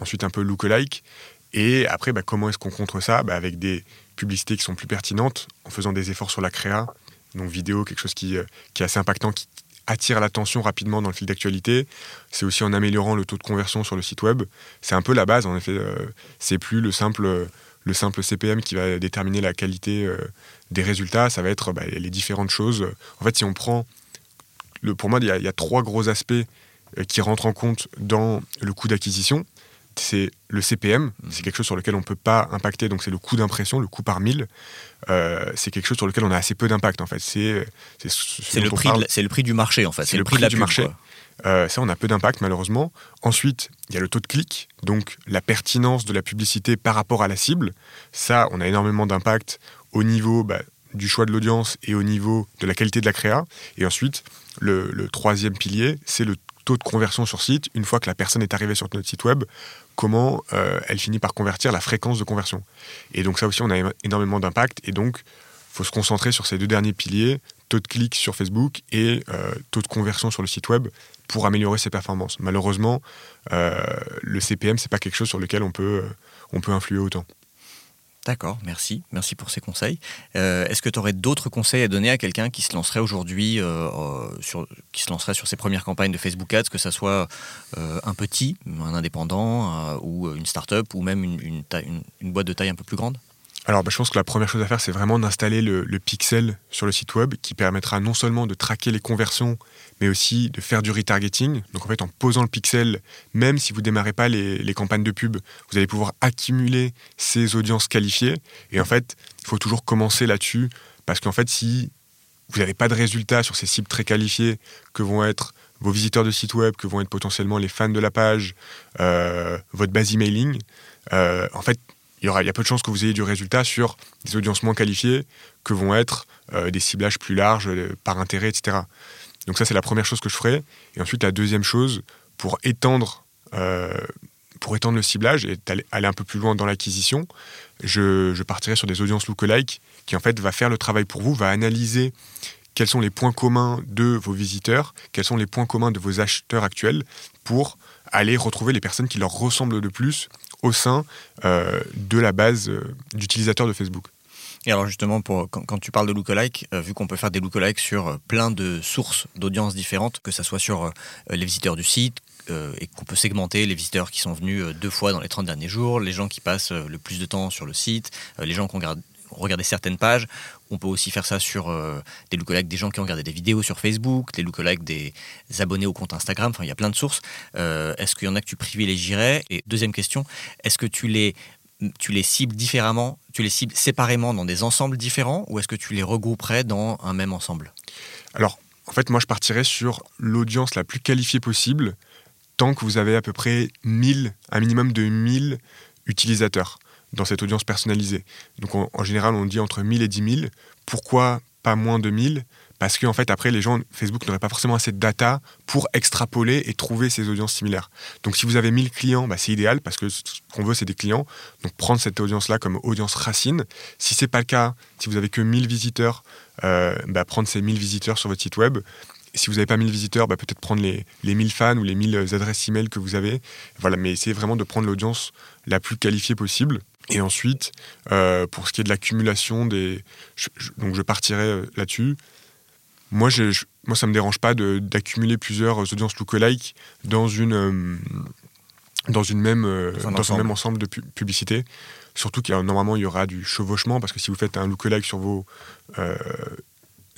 ensuite un peu lookalike, et après bah, comment est-ce qu'on contre ça? Avec des publicités qui sont plus pertinentes, en faisant des efforts sur la créa, donc vidéo, quelque chose qui, euh, qui est assez impactant, qui attire l'attention rapidement dans le fil d'actualité. C'est aussi en améliorant le taux de conversion sur le site web. C'est un peu la base en effet. Euh, c'est plus le simple le simple CPM qui va déterminer la qualité des résultats, ça va être les différentes choses. En fait, si on prend pour moi, il y, a, trois gros aspects euh, qui rentrent en compte dans le coût d'acquisition. C'est le CPM, mmh. c'est quelque chose sur lequel on ne peut pas impacter, donc c'est le coût d'impression, le coût par mille. Euh, c'est quelque chose sur lequel on a assez peu d'impact en fait. C'est le, prix le prix du marché en fait. C'est le, prix, du marché. Euh, ça, on a peu d'impact malheureusement. Ensuite, il y a le taux de clic, donc la pertinence de la publicité par rapport à la cible. Ça, on a énormément d'impact au niveau bah, du choix de l'audience et au niveau de la qualité de la créa. Et ensuite, le, troisième pilier, c'est le taux de conversion sur site. Une fois que la personne est arrivée sur notre site web, comment euh, elle finit par convertir, la fréquence de conversion. Et donc ça aussi, on a énormément d'impact. Et donc, faut se concentrer sur ces deux derniers piliers, taux de clics sur Facebook et taux de conversion sur le site web pour améliorer ses performances. Malheureusement, le CPM, c'est pas quelque chose sur lequel on peut, on peut influer autant. D'accord, merci. Merci pour ces conseils. Euh, est-ce que tu aurais d'autres conseils à donner à quelqu'un qui se lancerait aujourd'hui, euh, sur, qui se lancerait sur ses premières campagnes de Facebook Ads, que ce soit euh, un petit, un indépendant, ou une start-up, ou même une boîte de taille un peu plus grande? Alors, bah, je pense que la première chose à faire, c'est vraiment d'installer le, pixel sur le site web qui permettra non seulement de traquer les conversions, mais aussi de faire du retargeting. Donc, en fait, en posant le pixel, même si vous ne démarrez pas les, campagnes de pub, vous allez pouvoir accumuler ces audiences qualifiées. Et en fait, il faut toujours commencer là-dessus parce qu'en fait, si vous n'avez pas de résultats sur ces cibles très qualifiées que vont être vos visiteurs de site web, que vont être potentiellement les fans de la page, euh, votre base emailing, euh, en fait, il y, a peu de chances que vous ayez du résultat sur des audiences moins qualifiées que vont être euh, des ciblages plus larges euh, par intérêt, etc. Donc ça, c'est la première chose que je ferai. Et ensuite, la deuxième chose, pour étendre, euh, pour étendre le ciblage et aller un peu plus loin dans l'acquisition, je, je, partirai sur des audiences lookalike qui, en fait, va faire le travail pour vous, va analyser quels sont les points communs de vos visiteurs, quels sont les points communs de vos acheteurs actuels pour aller retrouver les personnes qui leur ressemblent le plus au sein euh, de la base euh, d'utilisateurs de Facebook. Et alors justement, pour, quand, tu parles de lookalike, euh, vu qu'on peut faire des lookalike sur plein de sources d'audience différentes, que ce soit sur les visiteurs du site, et qu'on peut segmenter les visiteurs qui sont venus deux fois dans les 30 derniers jours, les gens qui passent le plus de temps sur le site, les gens qui ont regardé certaines pages. On peut aussi faire ça sur des lookalikes des gens qui ont regardé des vidéos sur Facebook, des lookalikes des abonnés au compte Instagram. Enfin, il y a plein de sources. est-ce qu'il y en a que tu privilégierais? Et deuxième question, est-ce que tu les tu les cibles différemment, tu les cibles séparément dans des ensembles différents ou est-ce que tu les regrouperais dans un même ensemble? Alors, en fait, moi, je partirais sur l'audience la plus qualifiée possible tant que vous avez à peu près 1000, un minimum de 1000 utilisateurs dans cette audience personnalisée. Donc, en, général, on dit entre 1000 et 10 000. Pourquoi pas moins de 1000 parce qu'en fait, après, les gens, Facebook n'aurait pas forcément assez de data pour extrapoler et trouver ces audiences similaires. Donc, si vous avez 1000 clients, bah, c'est idéal parce que ce qu'on veut, c'est des clients. Donc, prendre cette audience-là comme audience racine. Si ce n'est pas le cas, si vous avez que 1000 visiteurs, euh, bah, prendre ces 1000 visiteurs sur votre site web. si vous n'avez pas 1000 visiteurs, bah, peut-être prendre les, les 1000 fans ou les 1000 adresses email que vous avez. Voilà, mais essayez vraiment de prendre l'audience la plus qualifiée possible. Et ensuite, euh, pour ce qui est de l'accumulation des. donc je partirai euh, là-dessus moi, je, moi, ça me dérange pas d'accumuler plusieurs audiences lookalike dans une euh, dans une même euh, dans, un, même ensemble de publicité. Surtout qu'il normalement il y aura du chevauchement parce que si vous faites un lookalike sur vos euh,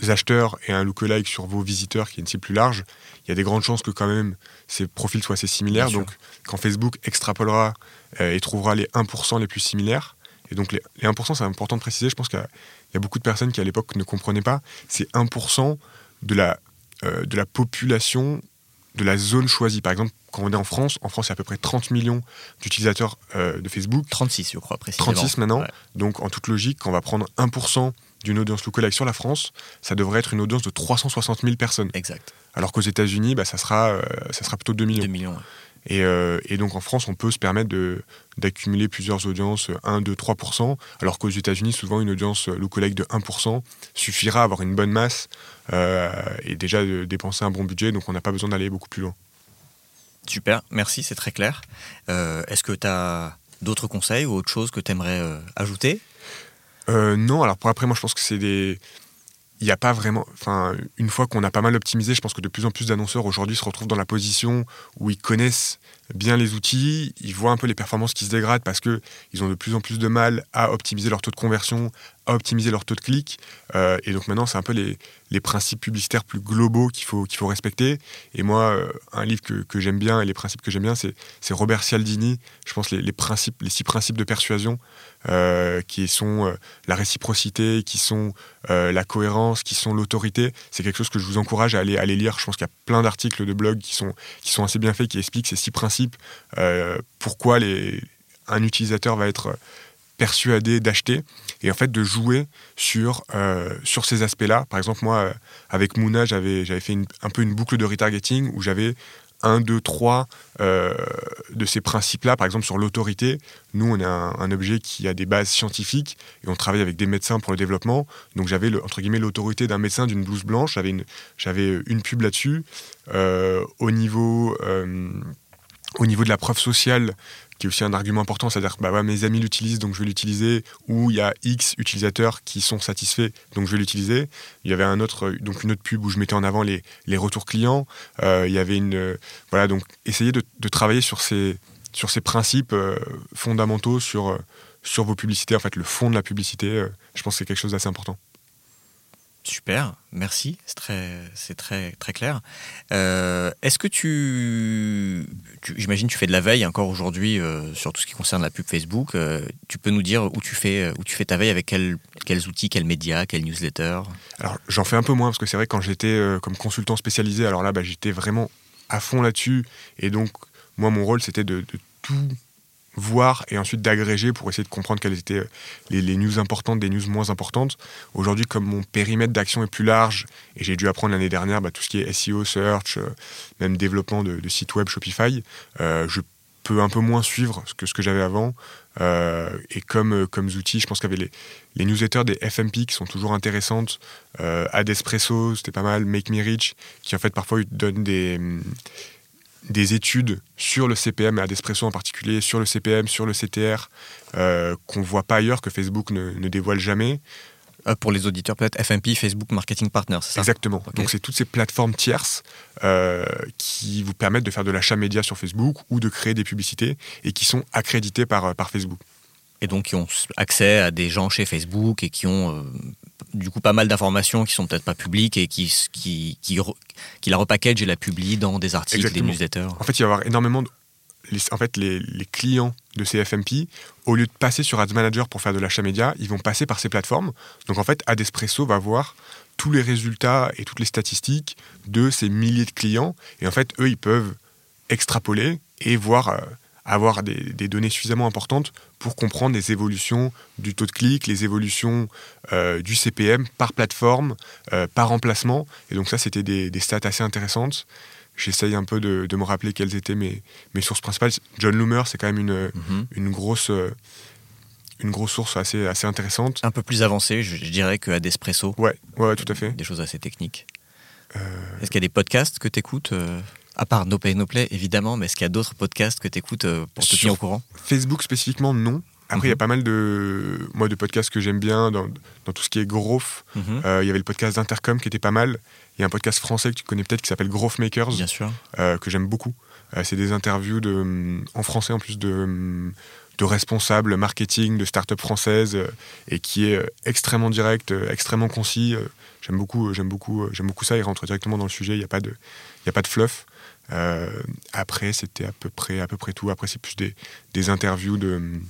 acheteurs et un lookalike sur vos visiteurs qui est une cible plus large, il y a des grandes chances que quand même ces profils soient assez similaires. donc quand Facebook extrapolera et trouvera les 1% les plus similaires, et donc les, les 1% c'est important de préciser, je pense qu'il y a beaucoup de personnes qui à l'époque ne comprenaient pas, c'est 1% de la, euh, de la population de la zone choisie. Par exemple, quand on est en France, en France, il y a à peu près 30 millions d'utilisateurs euh, de Facebook. 36, je crois, précisément. 36 maintenant. Donc, en toute logique, quand on va prendre 1% d'une audience lookalike sur la France, ça devrait être une audience de 360 000 personnes. Exact. Alors qu'aux États-Unis, bah, ça, sera, euh, ça sera plutôt 2 millions. 2 millions. Euh, et, donc en France, on peut se permettre d'accumuler plusieurs audiences 1, 2, 3%, alors qu'aux États-Unis, souvent une audience lookalike de 1% suffira à avoir une bonne masse euh, et déjà de dépenser un bon budget, donc on n'a pas besoin d'aller beaucoup plus loin. Super, merci, c'est très clair. Euh, est-ce que tu as d'autres conseils ou autre chose que tu aimerais ajouter? Non, alors pour après, moi je pense que c'est des il n'y a pas vraiment. Une fois qu'on a pas mal optimisé, je pense que de plus en plus d'annonceurs aujourd'hui se retrouvent dans la position où ils connaissent bien les outils, ils voient un peu les performances qui se dégradent parce qu'ils ont de plus en plus de mal à optimiser leur taux de conversion, à optimiser leur taux de clic. Euh, et donc maintenant, c'est un peu les, les, principes publicitaires plus globaux qu'il faut, qu'il faut respecter. Et moi, euh, un livre que, que j'aime bien et les principes que j'aime bien, c'est, Robert Cialdini. Je pense les, les, six principes de persuasion euh, qui sont la réciprocité, qui sont la cohérence, qui sont l'autorité. C'est quelque chose que je vous encourage à aller, aller lire. Je pense qu'il y a plein d'articles de blog qui sont, qui sont assez bien faits, qui expliquent ces six principes, pourquoi les, un utilisateur va être persuadé d'acheter et en fait de jouer sur, euh, sur ces aspects-là. Par exemple, moi, euh, avec Mouna, j'avais, j'avais fait un peu une boucle de retargeting où j'avais un, deux, trois de ces principes-là. Par exemple, sur l'autorité, nous, on a un, objet qui a des bases scientifiques et on travaille avec des médecins pour le développement. Donc j'avais, entre guillemets, l'autorité d'un médecin d'une blouse blanche. J'avais une, j'avais une pub là-dessus. au niveau au niveau de la preuve sociale, qui est aussi un argument important, c'est-à-dire bah mes amis l'utilisent donc je vais l'utiliser, ou il y a X utilisateurs qui sont satisfaits donc je vais l'utiliser. Il y avait un autre, donc une autre pub où je mettais en avant les, les retours clients. Euh, il y avait une, voilà donc essayer de, de, travailler sur ces sur ces principes euh, fondamentaux sur euh, sur vos publicités, en fait le fond de la publicité. je pense que c'est quelque chose d'assez important. Super, merci, c'est très, c'est très, très clair. Euh, est-ce que tu, j'imagine, tu fais de la veille encore aujourd'hui euh, sur tout ce qui concerne la pub Facebook. Euh, tu peux nous dire où tu fais, où tu fais ta veille avec quels outils, quels médias, quels newsletters? Alors j'en fais un peu moins parce que c'est vrai quand j'étais comme consultant spécialisé, alors là, bah, j'étais vraiment à fond là-dessus et donc moi mon rôle c'était de tout voir et ensuite d'agréger pour essayer de comprendre quelles étaient euh, les, news importantes des news moins importantes. Aujourd'hui, comme mon périmètre d'action est plus large, et j'ai dû apprendre l'année dernière bah, tout ce qui est SEO, search, euh, même développement de, sites web Shopify, euh, je peux un peu moins suivre que ce que j'avais avant. et comme, comme outils, je pense avait les, les, newsletters des FMP qui sont toujours intéressantes. Adespresso, c'était pas mal. Make Me Rich, qui en fait parfois donnent des des études sur le CPM, et à Despresso en particulier, sur le CPM, sur le CTR, euh, qu'on ne voit pas ailleurs, que Facebook ne, dévoile jamais. Euh, pour les auditeurs, peut-être FMP, Facebook Marketing Partner, c'est ça? Exactement. Donc, c'est toutes ces plateformes tierces euh, qui vous permettent de faire de l'achat média sur Facebook ou de créer des publicités et qui sont accréditées par, par Facebook. Et donc, qui ont accès à des gens chez Facebook et qui ont du coup pas mal d'informations qui sont peut-être pas publiques et qui, qui, qui, qui, la repackage et la publie dans des articles, des newsletters. En fait, il va y avoir énormément de. Les, en fait, les, les, clients de ces FMP, au lieu de passer sur Ads Manager pour faire de l'achat média, ils vont passer par ces plateformes. Donc en fait, Adespresso va voir tous les résultats et toutes les statistiques de ces milliers de clients. Et en fait, eux, ils peuvent extrapoler et voir. Euh, avoir des, données suffisamment importantes pour comprendre les évolutions du taux de clic, les évolutions euh, du CPM par plateforme, euh, par emplacement. Et donc ça, c'était des, stats assez intéressantes. J'essaye un peu de, me rappeler quelles étaient mes, mes sources principales. John Loomer, c'est quand même une, mhm. une grosse une grosse source assez, assez intéressante. Un peu plus avancée, je, dirais, que Adespresso. Ouais, ouais, tout à fait. Des choses assez techniques. Euh, Est-ce qu'il y a des podcasts que tu écoutes à part No Pay No Play, évidemment, mais est-ce qu'il y a d'autres podcasts que tu écoutes euh, pour te tenir au courant? Facebook spécifiquement, non. Après, il y a mhm. pas mal de, moi, de podcasts que j'aime bien dans, dans, tout ce qui est growth. Mhm. Euh, il y avait le podcast d'Intercom qui était pas mal. Il y a un podcast français que tu connais peut-être qui s'appelle Growth Makers. Bien sûr. Euh, que j'aime beaucoup. c'est des interviews de, en français en plus de, de responsables marketing de start-up françaises et qui est extrêmement direct, extrêmement concis. j'aime beaucoup, j'aime beaucoup, j'aime beaucoup ça. Il rentre directement dans le sujet. Il n'y a pas de, il y a pas de fluff. Euh, après, c'était à peu près, à peu près tout. Après, c'est plus des, des interviews de,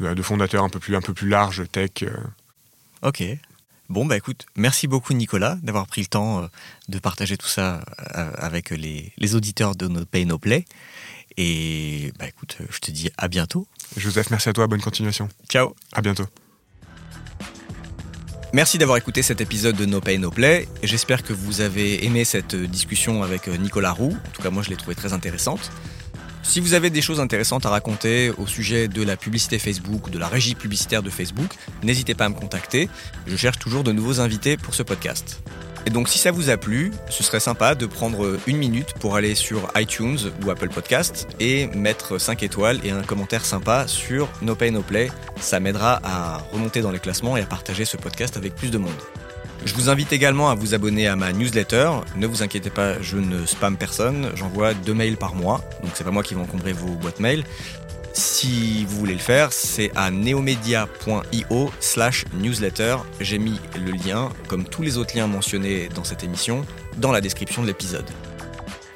de fondateurs un peu plus, un peu plus larges, tech. Euh. Ok. Bon, bah écoute, merci beaucoup Nicolas d'avoir pris le temps euh, de partager tout ça avec les, les auditeurs de No Pay No Play. Et bah écoute, je te dis à bientôt. Joseph, merci à toi, bonne continuation. Ciao. À bientôt. Merci d'avoir écouté cet épisode de No Pay No Play. J'espère que vous avez aimé cette discussion avec euh, Nicolas Roux. En tout cas, moi, je l'ai trouvée très intéressante. Si vous avez des choses intéressantes à raconter au sujet de la publicité Facebook ou de la régie publicitaire de Facebook, n'hésitez pas à me contacter. Je cherche toujours de nouveaux invités pour ce podcast. Et donc si ça vous a plu, ce serait sympa de prendre une minute pour aller sur iTunes ou Apple Podcast et mettre 5 étoiles et un commentaire sympa sur No Pay No Play. Ça m'aidera à remonter dans les classements et à partager ce podcast avec plus de monde. Je vous invite également à vous abonner à ma newsletter. Ne vous inquiétez pas, je ne spam personne. J'envoie deux mails par mois, donc c'est pas moi qui vais encombrer vos boîtes mail. Si vous voulez le faire, c'est à neomedia.io slash newsletter. J'ai mis le lien, comme tous les autres liens mentionnés dans cette émission, dans la description de l'épisode.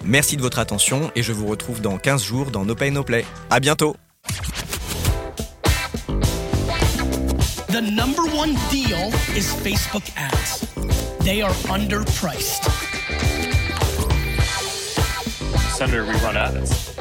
Merci de votre attention et je vous retrouve dans 15 jours dans No Pay No Play. À bientôt The number one deal is Facebook ads. They are underpriced. Senator, we run ads.